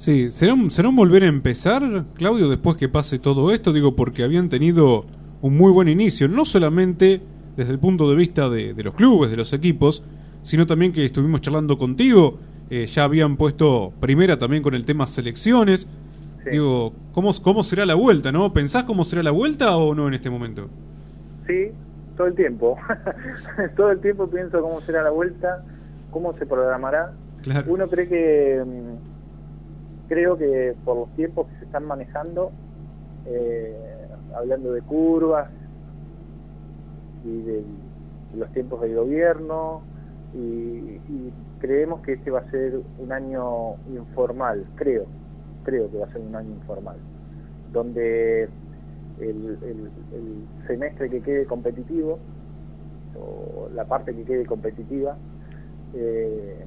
S2: Sí, ¿será un, ¿será un volver a empezar, Claudio, después que pase todo esto? Digo, porque habían tenido un muy buen inicio, no solamente desde el punto de vista de, de los clubes, de los equipos, sino también que estuvimos charlando contigo, eh, ya habían puesto primera también con el tema selecciones. Sí. Digo, ¿cómo, ¿cómo será la vuelta, no? ¿Pensás cómo será la vuelta o no en este momento?
S24: Sí, todo el tiempo. todo el tiempo pienso cómo será la vuelta, cómo se programará.
S2: Claro.
S24: Uno cree que, creo que por los tiempos que se están manejando, eh, hablando de curvas y de los tiempos del gobierno y, creemos que este va a ser un año informal, creo, creo que va a ser un año informal, donde el semestre que quede competitivo o la parte que quede competitiva eh,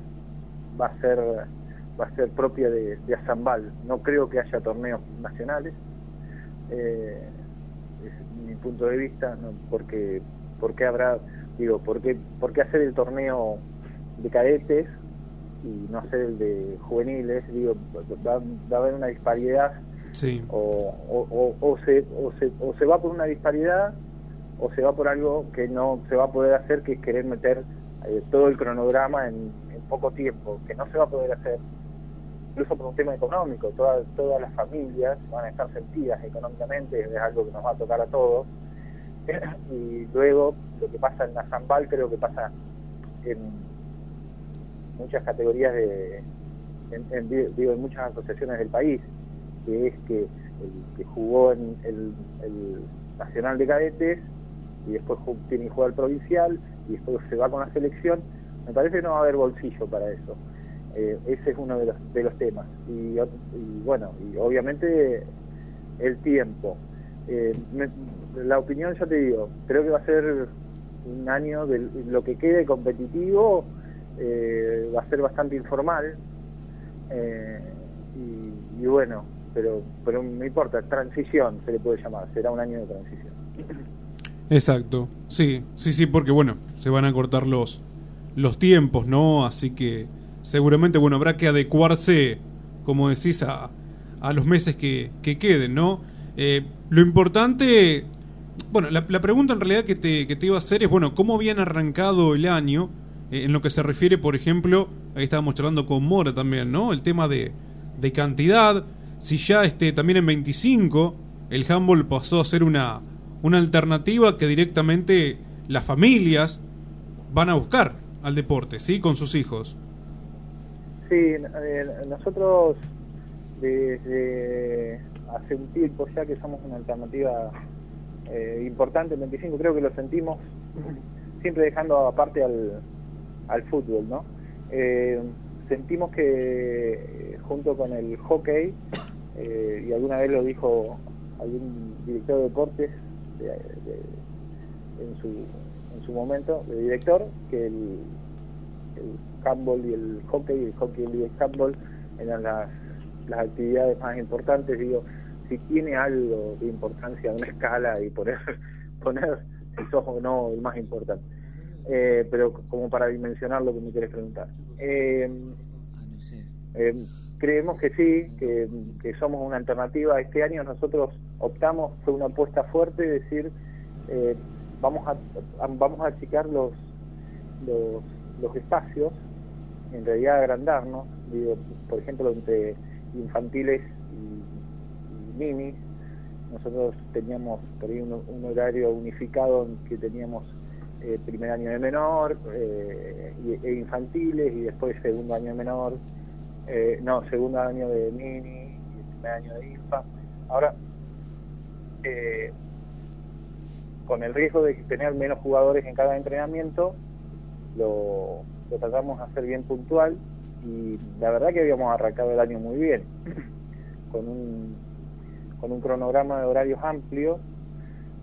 S24: va a ser va a ser propia de, de Azambal. No creo que haya torneos nacionales. Eh, es mi punto de vista, ¿no? porque, porque habrá, digo, ¿por qué, por qué hacer el torneo de cadetes y no hacer el de juveniles? Digo, va, va a haber una disparidad
S2: Sí.
S24: o, o, o, se, o, se, o se va por una disparidad o se va por algo que no se va a poder hacer, que es querer meter eh, todo el cronograma en, en poco tiempo, que no se va a poder hacer, incluso por un tema económico. Todas, todas las familias van a estar sentidas económicamente, es algo que nos va a tocar a todos. Y luego, lo que pasa en la Zambal creo que pasa en muchas categorías de, en, en- digo, en muchas asociaciones del país, que es que el que jugó en el, Nacional de Cadetes y después tiene que jugar provincial y después se va con la selección, me parece que no va a haber bolsillo para eso. Eh, ese es uno de los, de los temas. Y, y bueno, y obviamente el tiempo. Eh, me- la opinión, ya te digo, creo que va a ser un año de lo que quede competitivo, eh, va a ser bastante informal. Eh, y, y bueno, pero, pero no importa, transición se le puede llamar, será un año de transición.
S2: Exacto, sí, sí, sí, porque bueno, se van a cortar los, los tiempos, ¿no? Así que seguramente, bueno, habrá que adecuarse, como decís, a, a los meses que, que queden, ¿no? Eh, lo importante, bueno, la, la pregunta en realidad que te, que te iba a hacer es, bueno, ¿cómo habían arrancado el año eh, en lo que se refiere, por ejemplo, ahí estábamos charlando con Mora también, ¿no? El tema de, de cantidad, si ya este, también en 25 el handball pasó a ser una, una alternativa que directamente las familias van a buscar al deporte, ¿sí? Con sus hijos.
S24: Sí, eh, nosotros desde hace un tiempo ya que somos una alternativa eh, importante en 25, creo que lo sentimos siempre dejando aparte al, al fútbol, ¿no? Eh, sentimos que junto con el hockey, eh, y alguna vez lo dijo algún director de deportes de- de- en, su, en su momento, de director, que el, el handball y el hockey, el hockey y el handball eran las, las actividades más importantes, digo, si tiene algo de importancia, una escala y poner, poner si sos o no el más importante. Eh, pero como para dimensionar lo que me quieres preguntar. Eh, eh, creemos que sí, que, que somos una alternativa. Este año nosotros optamos, fue una apuesta fuerte, decir, eh, vamos a, vamos a achicar los, los, los espacios, en realidad agrandarnos, digo, por ejemplo, entre infantiles y, y nosotros teníamos por ahí un, horario unificado en que teníamos eh, primer año de menor eh, y- e infantiles y después segundo año de menor, eh, no, segundo año de mini y primer año de infa. Ahora, con el riesgo de tener menos jugadores en cada entrenamiento, lo, lo tratamos de hacer bien puntual y la verdad que habíamos arrancado el año muy bien, con un, con un cronograma de horarios amplio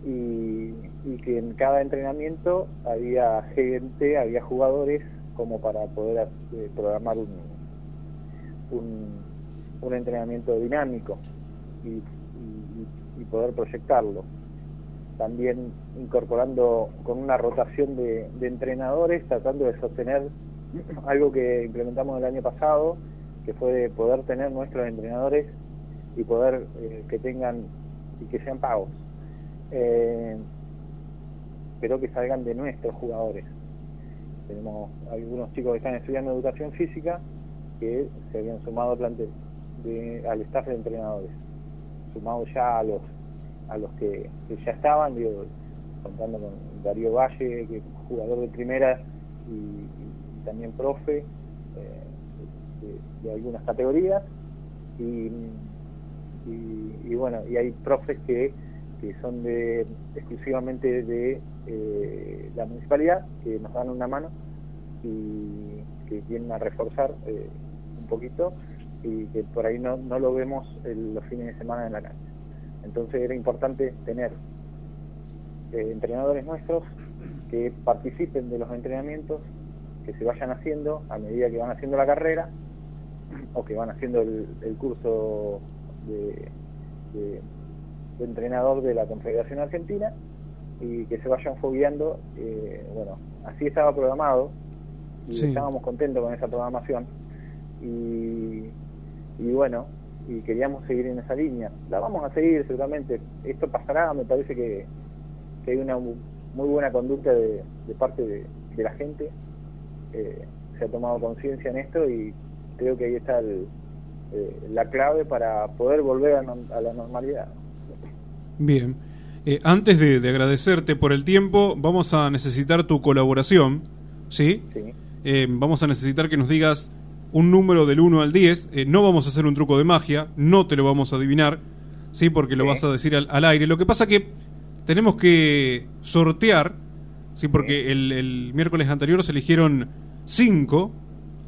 S24: y, que en cada entrenamiento había gente, había jugadores como para poder eh, programar un, un, entrenamiento dinámico y- y poder proyectarlo. También incorporando con una rotación de, entrenadores, tratando de sostener algo que implementamos el año pasado, que fue de poder tener nuestros entrenadores y poder eh, que tengan y que sean pagos, eh, pero que salgan de nuestros jugadores. Tenemos algunos chicos que están estudiando educación física que se habían sumado al al staff de entrenadores, sumados ya a los a los que, ya estaban, digo, contando con Darío Valle, que es jugador de primera y, también profe eh, de, algunas categorías, y, y, y bueno, y hay profes que, que son de exclusivamente de eh, la municipalidad, que nos dan una mano y que vienen a reforzar eh, un poquito y que por ahí no, no lo vemos el- los fines de semana en la cancha. Entonces era importante tener eh, entrenadores nuestros que participen de los entrenamientos, que se vayan haciendo a medida que van haciendo la carrera o que van haciendo el, el curso de, de- entrenador de la Confederación Argentina y que se vayan fogueando. eh, bueno, así estaba programado y
S2: Sí.
S24: estábamos contentos con esa programación. Y, y bueno, y queríamos seguir en esa línea. La vamos a seguir seguramente. Esto pasará, me parece que, que hay una mu- muy buena conducta de, de parte de, de la gente. Eh, se ha tomado conciencia en esto y creo que ahí está el- eh, la clave para poder volver a, no- a la normalidad.
S2: Bien. Eh, antes de, de agradecerte por el tiempo, vamos a necesitar tu colaboración. ¿Sí?
S24: Sí.
S2: Eh, vamos a necesitar que nos digas un número del 1 al 10. Eh, no vamos a hacer un truco de magia, no te lo vamos a adivinar. ¿Sí? Porque lo vas a decir al, al aire. Lo que pasa que tenemos que sortear. ¿Sí? Porque el, el miércoles anterior se eligieron 5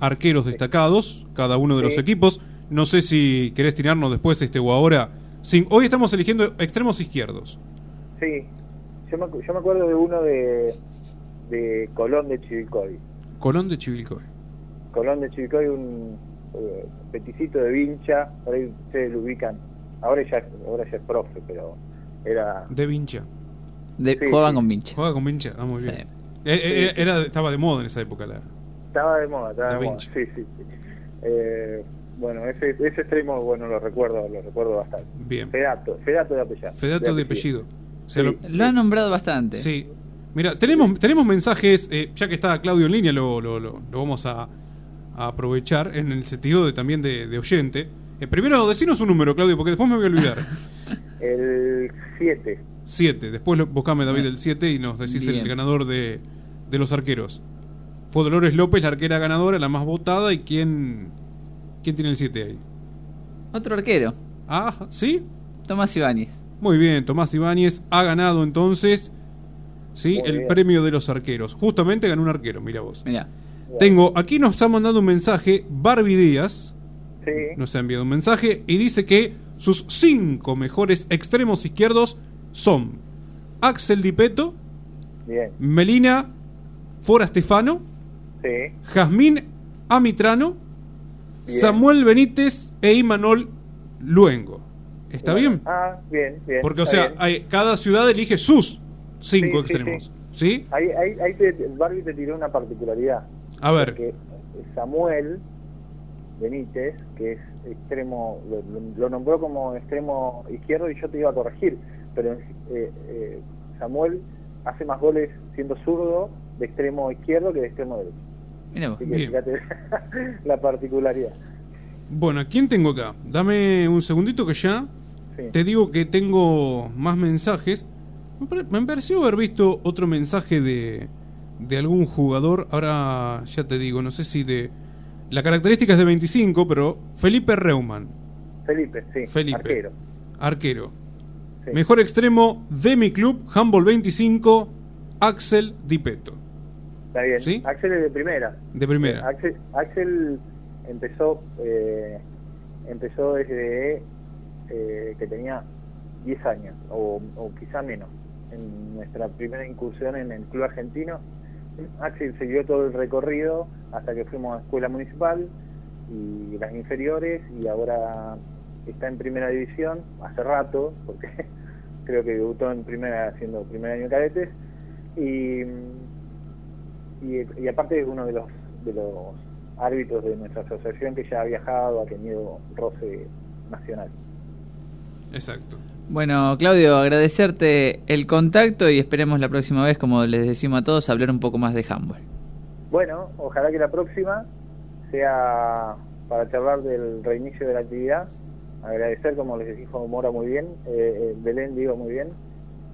S2: arqueros destacados, cada uno de los equipos. No sé si querés tirarnos después este o ahora. Cin- Hoy estamos eligiendo extremos izquierdos.
S24: Sí, yo me, yo me acuerdo de uno de, de Colón de Chivilcoy.
S2: Colón de Chivilcoy.
S24: Colón de Chivilcoy, un eh, peticito de vincha, por ahí ustedes lo ubican. Ahora ya, ahora ya es profe, pero era...
S2: De Vincha.
S1: De,
S24: Sí,
S1: juegan
S24: sí.
S1: con Vincha.
S2: Juega con Vincha. Ah, muy
S1: Sí.
S2: bien. Eh, eh, Era, estaba de moda en esa época. La...
S24: Estaba de moda, estaba de moda. Sí, sí, sí. Eh, bueno, ese, ese extremo, bueno, lo recuerdo, lo recuerdo bastante.
S2: Bien.
S24: Fedato, Fedato de apellido.
S2: Fedato de apellido. Lo
S1: han nombrado bastante.
S2: Sí. Mira, tenemos, tenemos mensajes, eh, ya que está Claudio en línea, lo, lo, lo- lo vamos a, a aprovechar en el sentido de también de, de oyente. Eh, primero, decinos un número, Claudio, porque después me voy a olvidar.
S24: El 7.
S2: 7. Después lo- buscame, David, el 7 y nos decís el ganador de, de los arqueros. Fue Dolores López, la arquera ganadora, la más votada. ¿Y quién, quién tiene el 7 ahí?
S1: Otro arquero.
S2: Ah, ¿sí?
S1: Tomás Ibáñez.
S2: Muy bien, Tomás Ibáñez ha ganado entonces sí
S1: Muy
S2: el
S1: bien.
S2: premio de los arqueros. Justamente ganó un arquero, mira vos.
S1: Mira.
S2: Tengo, aquí nos está mandando un mensaje Barbie Díaz.
S24: Sí.
S2: Nos ha enviado un mensaje y dice que sus cinco mejores extremos izquierdos son Axel Di Peto,
S24: Bien.
S2: Melina Fora Stefano,
S24: Sí.
S2: Jazmín Amitrano,
S24: Bien.
S2: Samuel Benítez e Imanol Luengo. ¿Está
S24: Bueno,
S2: bien?
S24: Ah, bien, bien.
S2: Porque, o sea,
S24: bien.
S2: hay- cada ciudad elige sus cinco
S24: Sí,
S2: extremos. ¿Sí?
S24: Ahí, ahí, ahí te, Barbie te tiró una particularidad.
S2: A ver.
S24: Porque Samuel Benítez, que es extremo, lo, nombró como extremo izquierdo y yo te iba a corregir, pero eh, eh, Samuel hace más goles siendo zurdo de extremo izquierdo que de extremo derecho.
S1: Mira vos.
S24: Así que
S2: Bien.
S24: fíjate la particularidad.
S2: Bueno, ¿a quién tengo acá? Dame un segundito que ya
S24: Sí.
S2: te digo que tengo más mensajes. Me pareció haber visto otro mensaje de, de algún jugador. Ahora ya te digo, no sé si de... La característica es de 25, pero Felipe Reumann,
S24: Felipe, sí,
S2: Felipe.
S24: arquero.
S2: arquero.
S24: Sí.
S2: Mejor extremo de mi club, Humboldt 25, Axel Di Petto.
S24: Está bien.
S2: ¿Sí?
S24: Axel es de primera.
S2: De primera.
S24: Axel, Axel empezó eh, empezó desde eh, que tenía 10 años o, o quizá menos. En nuestra primera incursión en el club argentino, Axel siguió todo el recorrido hasta que fuimos a escuela municipal y las inferiores y ahora está en primera división hace rato porque creo que debutó en primera haciendo primer año de cadetes y y, y aparte es uno de los de los árbitros de nuestra asociación que ya ha viajado, ha tenido roce nacional.
S2: Exacto.
S1: Bueno, Claudio, agradecerte el contacto y esperemos la próxima vez, como les decimos a todos, hablar un poco más de handball.
S24: Bueno, ojalá que la próxima sea para charlar del reinicio de la actividad. Agradecer, como les dijo Mora muy bien, eh, eh, Belén digo muy bien,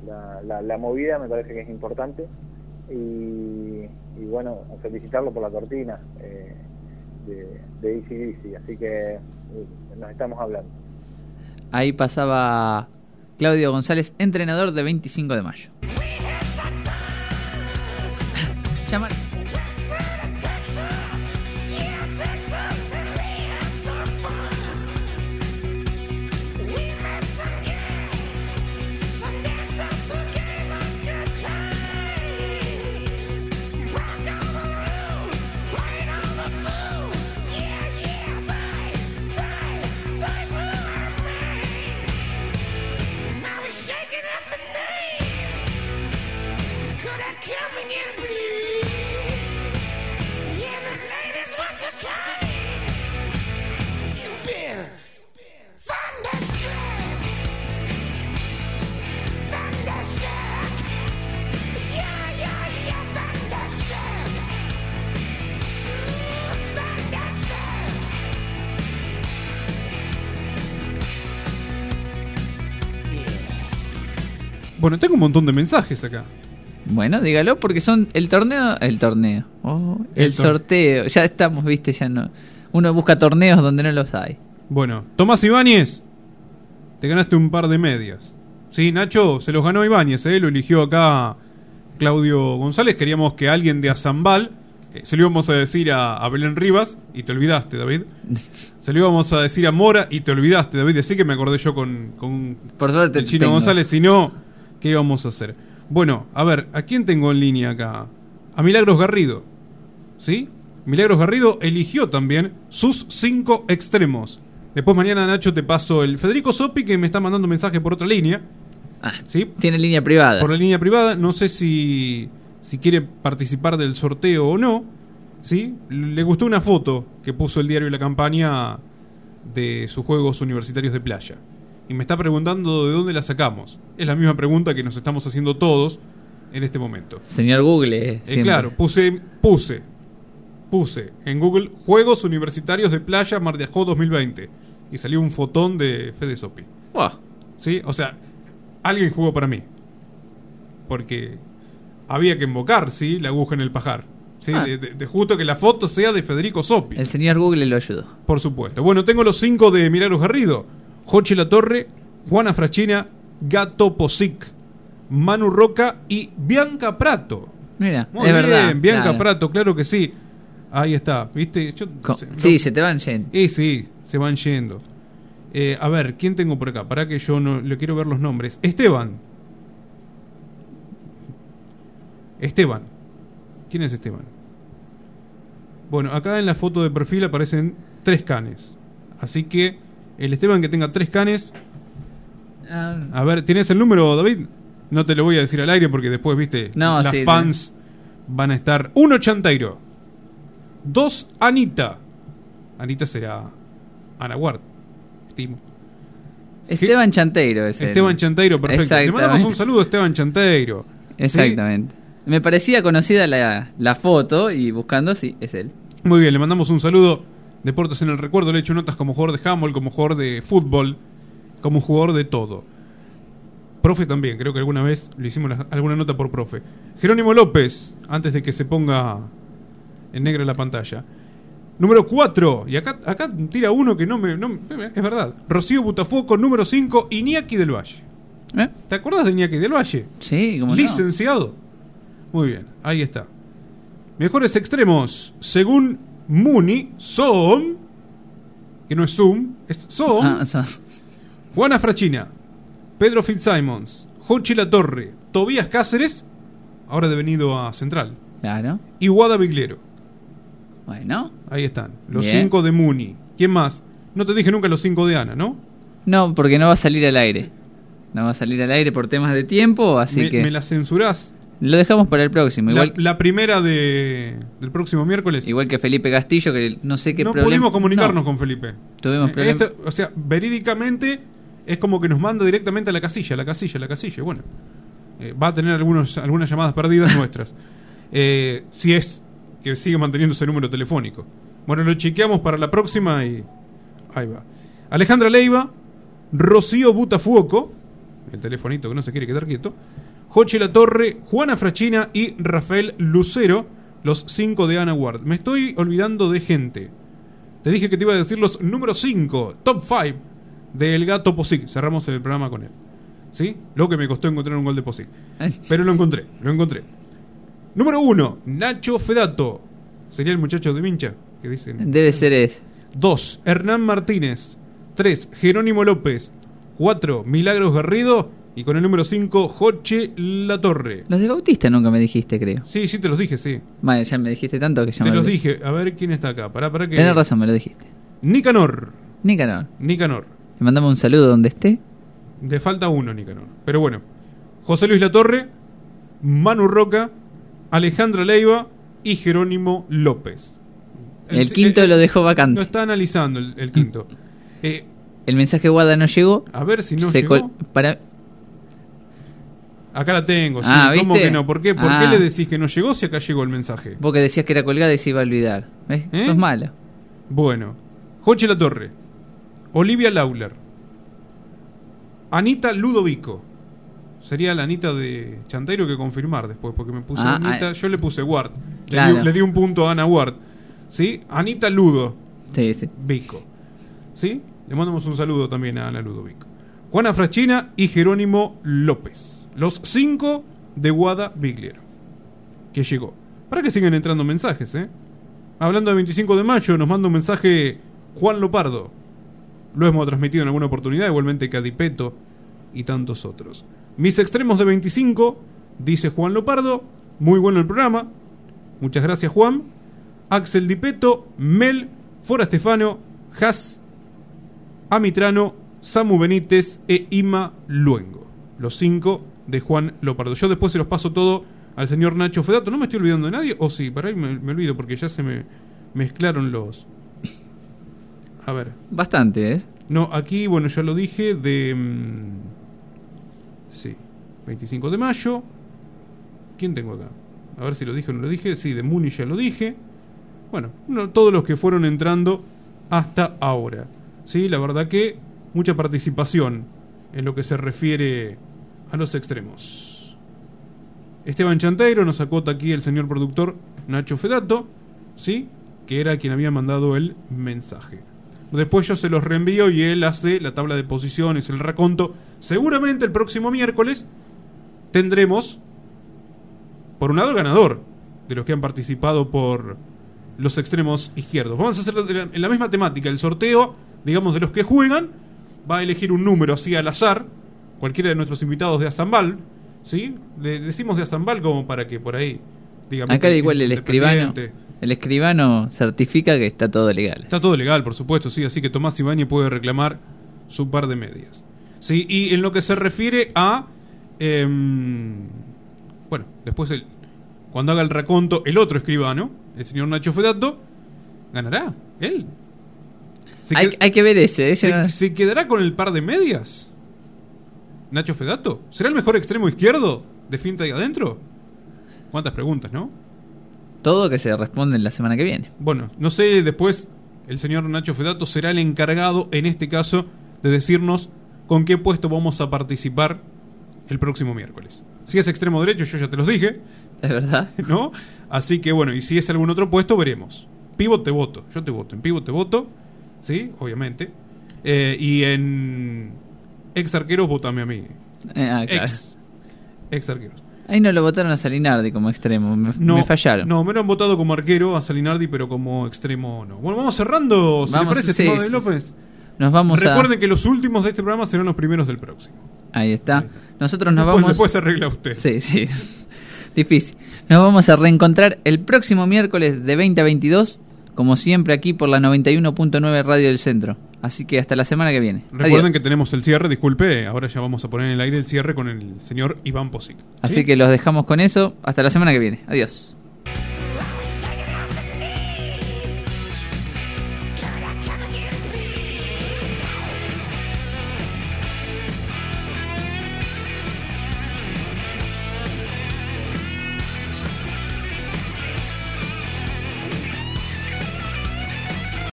S24: la, la, la movida me parece que es importante. Y, y bueno, felicitarlo por la cortina eh, de, de Easy Easy. Así que eh, nos estamos hablando.
S1: Ahí pasaba Claudio González, entrenador de 25 de mayo. Llamar.
S2: Un montón de mensajes acá.
S1: Bueno, dígalo porque son el torneo, el torneo, oh, el,
S2: El tor-
S1: sorteo. Ya estamos, viste, ya no. Uno busca torneos donde no los hay.
S2: Bueno, Tomás Ibáñez, te ganaste un par de medias. Sí, Nacho, se los ganó Ibáñez, ¿eh? lo eligió acá Claudio González. Queríamos que alguien de Azambal, eh, se lo íbamos a decir a, a Belén Rivas, y te olvidaste, David. Se lo íbamos a decir a Mora, y te olvidaste, David. Así que me acordé yo con, con
S1: Por suerte
S2: el Chino
S1: tengo.
S2: González, si no, ¿qué íbamos a hacer? Bueno, a ver, ¿a quién tengo en línea acá? A Milagros Garrido. ¿Sí? Milagros Garrido eligió también sus cinco extremos. Después mañana, Nacho, te paso el Federico Sopi, que me está mandando mensaje por otra línea. ¿Sí?
S1: Tiene línea privada.
S2: Por la línea privada. No sé si, si quiere participar del sorteo o no. ¿Sí? Le gustó una foto que puso el diario La Campaña de sus Juegos Universitarios de Playa. Y me está preguntando de dónde la sacamos. Es la misma pregunta que nos estamos haciendo todos en este momento.
S1: Señor Google. eh,
S2: Eh, claro, puse, puse, puse en Google Juegos Universitarios de Playa Mar de Ajó 2020 y salió un fotón de Fede Sopi. ¿Sí? O sea, alguien jugó para mí. Porque había que invocar, ¿sí? La aguja en el pajar. ¿Sí?
S1: Ah.
S2: De, de- de justo que la foto sea de Federico Sopi.
S1: El señor Google lo ayudó.
S2: Por supuesto. Bueno, tengo los cinco de Milagros Garrido. Joche La Torre, Juana Frachina, Gato Posic, Manu Roca y Bianca Prato.
S1: Mira,
S2: Muy
S1: es
S2: bien,
S1: verdad.
S2: Bianca
S1: claro.
S2: Prato, claro que sí. Ahí está, ¿viste? Yo,
S1: Co-
S2: se-
S1: sí,
S2: no-
S1: se te van yendo.
S2: Y sí, se van yendo. Eh, a ver, ¿quién tengo por acá? Para que yo no le quiero ver los nombres. Esteban. Esteban. ¿Quién es Esteban? Bueno, acá en la foto de perfil aparecen tres canes. Así que el Esteban que tenga tres canes.
S1: Ah,
S2: A ver, ¿tienes el número, David? No te lo voy a decir al aire porque después, viste,
S1: No,
S2: las
S1: sí,
S2: fans van a estar. Uno Chanteiro. Dos Anita. Anita será Ana Ward. Estimo.
S1: Esteban Chanteiro es el-
S2: Esteban Chanteiro, perfecto. Le mandamos un saludo a Esteban Chanteiro. ¿Sí?
S1: Exactamente. Me parecía conocida la, la foto y buscando, sí, es él.
S2: Muy bien, le mandamos un saludo. Deportes en el recuerdo, le he hecho notas como jugador de handball, como jugador de fútbol, como jugador de todo. Profe también, creo que alguna vez le hicimos la- alguna nota por profe. Jerónimo López, antes de que se ponga en negra la pantalla. Número 4, y acá, acá tira uno que no me, no me- Es verdad. Rocío Butafuoco, número 5, Iñaki del Valle.
S1: ¿Eh?
S2: ¿Te acuerdas de Iñaki del Valle?
S1: Sí, como no.
S2: Licenciado. Muy bien, ahí está. Mejores extremos, según Muni, son. Que no es Zoom, es son.
S1: Ah.
S2: Juana Frachina, Pedro Fitzsimons, Jochi La Torre, Tobías Cáceres, ahora devenido a Central,
S1: Claro.
S2: y Guada Biglero.
S1: Bueno.
S2: Ahí están, los
S1: Bien.
S2: cinco de Muni. ¿Quién más? No te dije nunca los cinco de Ana, ¿no?
S1: No, porque no va a salir al aire. No va a salir al aire por temas de tiempo, así
S2: me,
S1: que
S2: me la censurás.
S1: Lo dejamos para el próximo.
S2: La,
S1: Igual,
S2: la primera de, del próximo miércoles.
S1: igual que Felipe Castillo, que no sé qué
S2: no
S1: problema.
S2: pudimos comunicarnos
S1: No,
S2: con Felipe.
S1: Tuvimos
S2: Eh,
S1: problemas.
S2: esto, o sea, verídicamente es como que nos manda directamente a la casilla, a la casilla, a la casilla. Bueno, eh, va a tener algunos, algunas llamadas perdidas nuestras. Eh, si es que sigue manteniendo ese número telefónico. Bueno, lo chequeamos para la próxima y ahí va. Alejandra Leiva, Rocío Butafuoco, el telefonito que no se quiere quedar quieto, Joche La Torre, Juana Frachina y Rafael Lucero, los cinco de Ana Ward. Me estoy olvidando de gente. Te dije que te iba a decir los número 5, top 5 del gato Posic. Cerramos el programa con él. ¿Sí? Lo que me costó encontrar un gol de Posic. Pero lo encontré, lo encontré. Número 1, Nacho Fedato. ¿Sería el muchacho de Mincha? Que dicen.
S1: Debe ser ese.
S2: 2, Hernán Martínez. 3, Jerónimo López. 4, Milagros Garrido. Y con el número 5, Joche La Torre.
S1: Los de Bautista nunca me dijiste, creo.
S2: Sí, sí, te los dije, sí.
S1: Vale, ya me dijiste tanto que ya
S2: Te
S1: me
S2: los
S1: olvidé.
S2: dije. A ver quién está acá. Pará, pará que.
S1: Tenés razón, me lo dijiste.
S2: Nicanor.
S1: Nicanor.
S2: Nicanor.
S1: Le mandamos un saludo donde esté.
S2: Le falta uno, Nicanor. Pero bueno. José Luis Latorre, Manu Roca, Alejandra Leiva y Jerónimo López.
S1: El quinto lo dejó vacante.
S2: Lo está analizando el, el quinto. Eh,
S1: El mensaje Guada no llegó.
S2: a ver si no
S1: Se
S2: llegó.
S1: para
S2: Acá la tengo, sí.
S1: Ah,
S2: ¿Cómo que no? ¿Por qué, ¿Por
S1: Ah.
S2: qué le decís que no llegó si acá llegó el mensaje?
S1: Vos que decías que era colgada y se iba a olvidar. ¿Ves?
S2: ¿Eh?
S1: Sos mala.
S2: Bueno, Joche La Torre, Olivia Lauler, Anita Ludovico. Sería la Anita de Chanteiro que confirmar después, porque me puse
S1: Ah,
S2: Anita,
S1: ah.
S2: yo le puse Ward. Le,
S1: Claro.
S2: di, le di un punto a Ana Ward. ¿Sí? Anita Ludo.
S1: Sí, sí.
S2: Vico. ¿Sí? Le mandamos un saludo también a Ana Ludovico. Juana Frachina y Jerónimo López. Los cinco de Guada Bigliero. Que llegó. Para que sigan entrando mensajes, ¿eh? Hablando de 25 de mayo, nos manda un mensaje Juan Lopardo. Lo hemos transmitido en alguna oportunidad, igualmente Cadipeto y tantos otros. Mis extremos de 25, dice Juan Lopardo. Muy bueno el programa. Muchas gracias, Juan. Axel Dipeto, Mel, Fora Stefano, Has, Amitrano, Samu Benítez e Ima Luengo. Los cinco de Juan Lopardo. Yo después se los paso todo al señor Nacho Fedato. ¿No me estoy olvidando de nadie? O sí, para ahí me, me olvido porque ya se me mezclaron los. A ver.
S1: Bastante, ¿eh?
S2: No, aquí, bueno, ya lo dije, de... mm, sí, 25 de mayo. ¿Quién tengo acá? A ver si lo dije o no lo dije. Sí, de Muni ya lo dije. Bueno, no, todos los que fueron entrando hasta ahora. Sí, la verdad que mucha participación en lo que se refiere a los extremos. Esteban Chanteiro nos acota aquí el señor productor Nacho Fedato, ¿sí? Que era quien había mandado el mensaje. Después yo se los reenvío y él hace la tabla de posiciones, el raconto. Seguramente el próximo miércoles tendremos, por un lado, el ganador de los que han participado por los extremos izquierdos. Vamos a hacer en la misma temática. El sorteo, digamos, de los que juegan, va a elegir un número así al azar, cualquiera de nuestros invitados de Azambal, ¿sí? Le decimos de Azambal como para que por ahí, digamos...
S1: Acá
S2: que-
S1: igual el escribano, el escribano certifica que está todo legal.
S2: Está todo legal, por supuesto, sí, así que Tomás Ibáñez puede reclamar su par de medias. Sí, y en lo que se refiere a... em, bueno, después el, cuando haga el raconto, el otro escribano, el señor Nacho Fedato, ganará, él. Se
S1: Hay,
S2: qued-
S1: hay que ver ese. ese
S2: ¿Se,
S1: no-
S2: se quedará con el par de medias? ¿Nacho Fedato? ¿Será el mejor extremo izquierdo de finta y adentro? ¿Cuántas preguntas, no?
S1: Todo que se responde en la semana que viene.
S2: Bueno, no sé, después el señor Nacho Fedato será el encargado, en este caso, de decirnos con qué puesto vamos a participar el próximo miércoles. Si es extremo derecho, yo ya te los dije.
S1: Es verdad.
S2: ¿No? Así que bueno, y si es algún otro puesto, veremos. Pivot te voto, yo te voto. En pivot te voto, sí, obviamente. Eh, y en ex arqueros, votame a mí.
S1: Eh, ah, claro.
S2: Ex. Ex arqueros.
S1: Ahí no lo votaron a Salinardi como extremo. Me,
S2: No,
S1: me fallaron.
S2: No, me lo han votado como arquero a Salinardi, pero como extremo no. Bueno, vamos cerrando, si
S1: Vamos,
S2: parece,
S1: sí,
S2: estimado
S1: sí,
S2: de López.
S1: Nos vamos a-
S2: Recuerden que los últimos de este programa serán los primeros del próximo.
S1: Ahí está. Nosotros nos
S2: Después-
S1: vamos.
S2: después se arregla usted.
S1: Sí, sí. Difícil. Nos vamos a reencontrar el próximo miércoles de 20 a 22, como siempre aquí por la 91.9 Radio del Centro. Así que hasta la semana que viene.
S2: Recuerden
S1: Adiós.
S2: que tenemos el cierre, disculpe, ahora ya vamos a poner en el aire el cierre con el señor Iván Posic.
S1: Así que los dejamos con eso. Hasta la semana que viene. Adiós.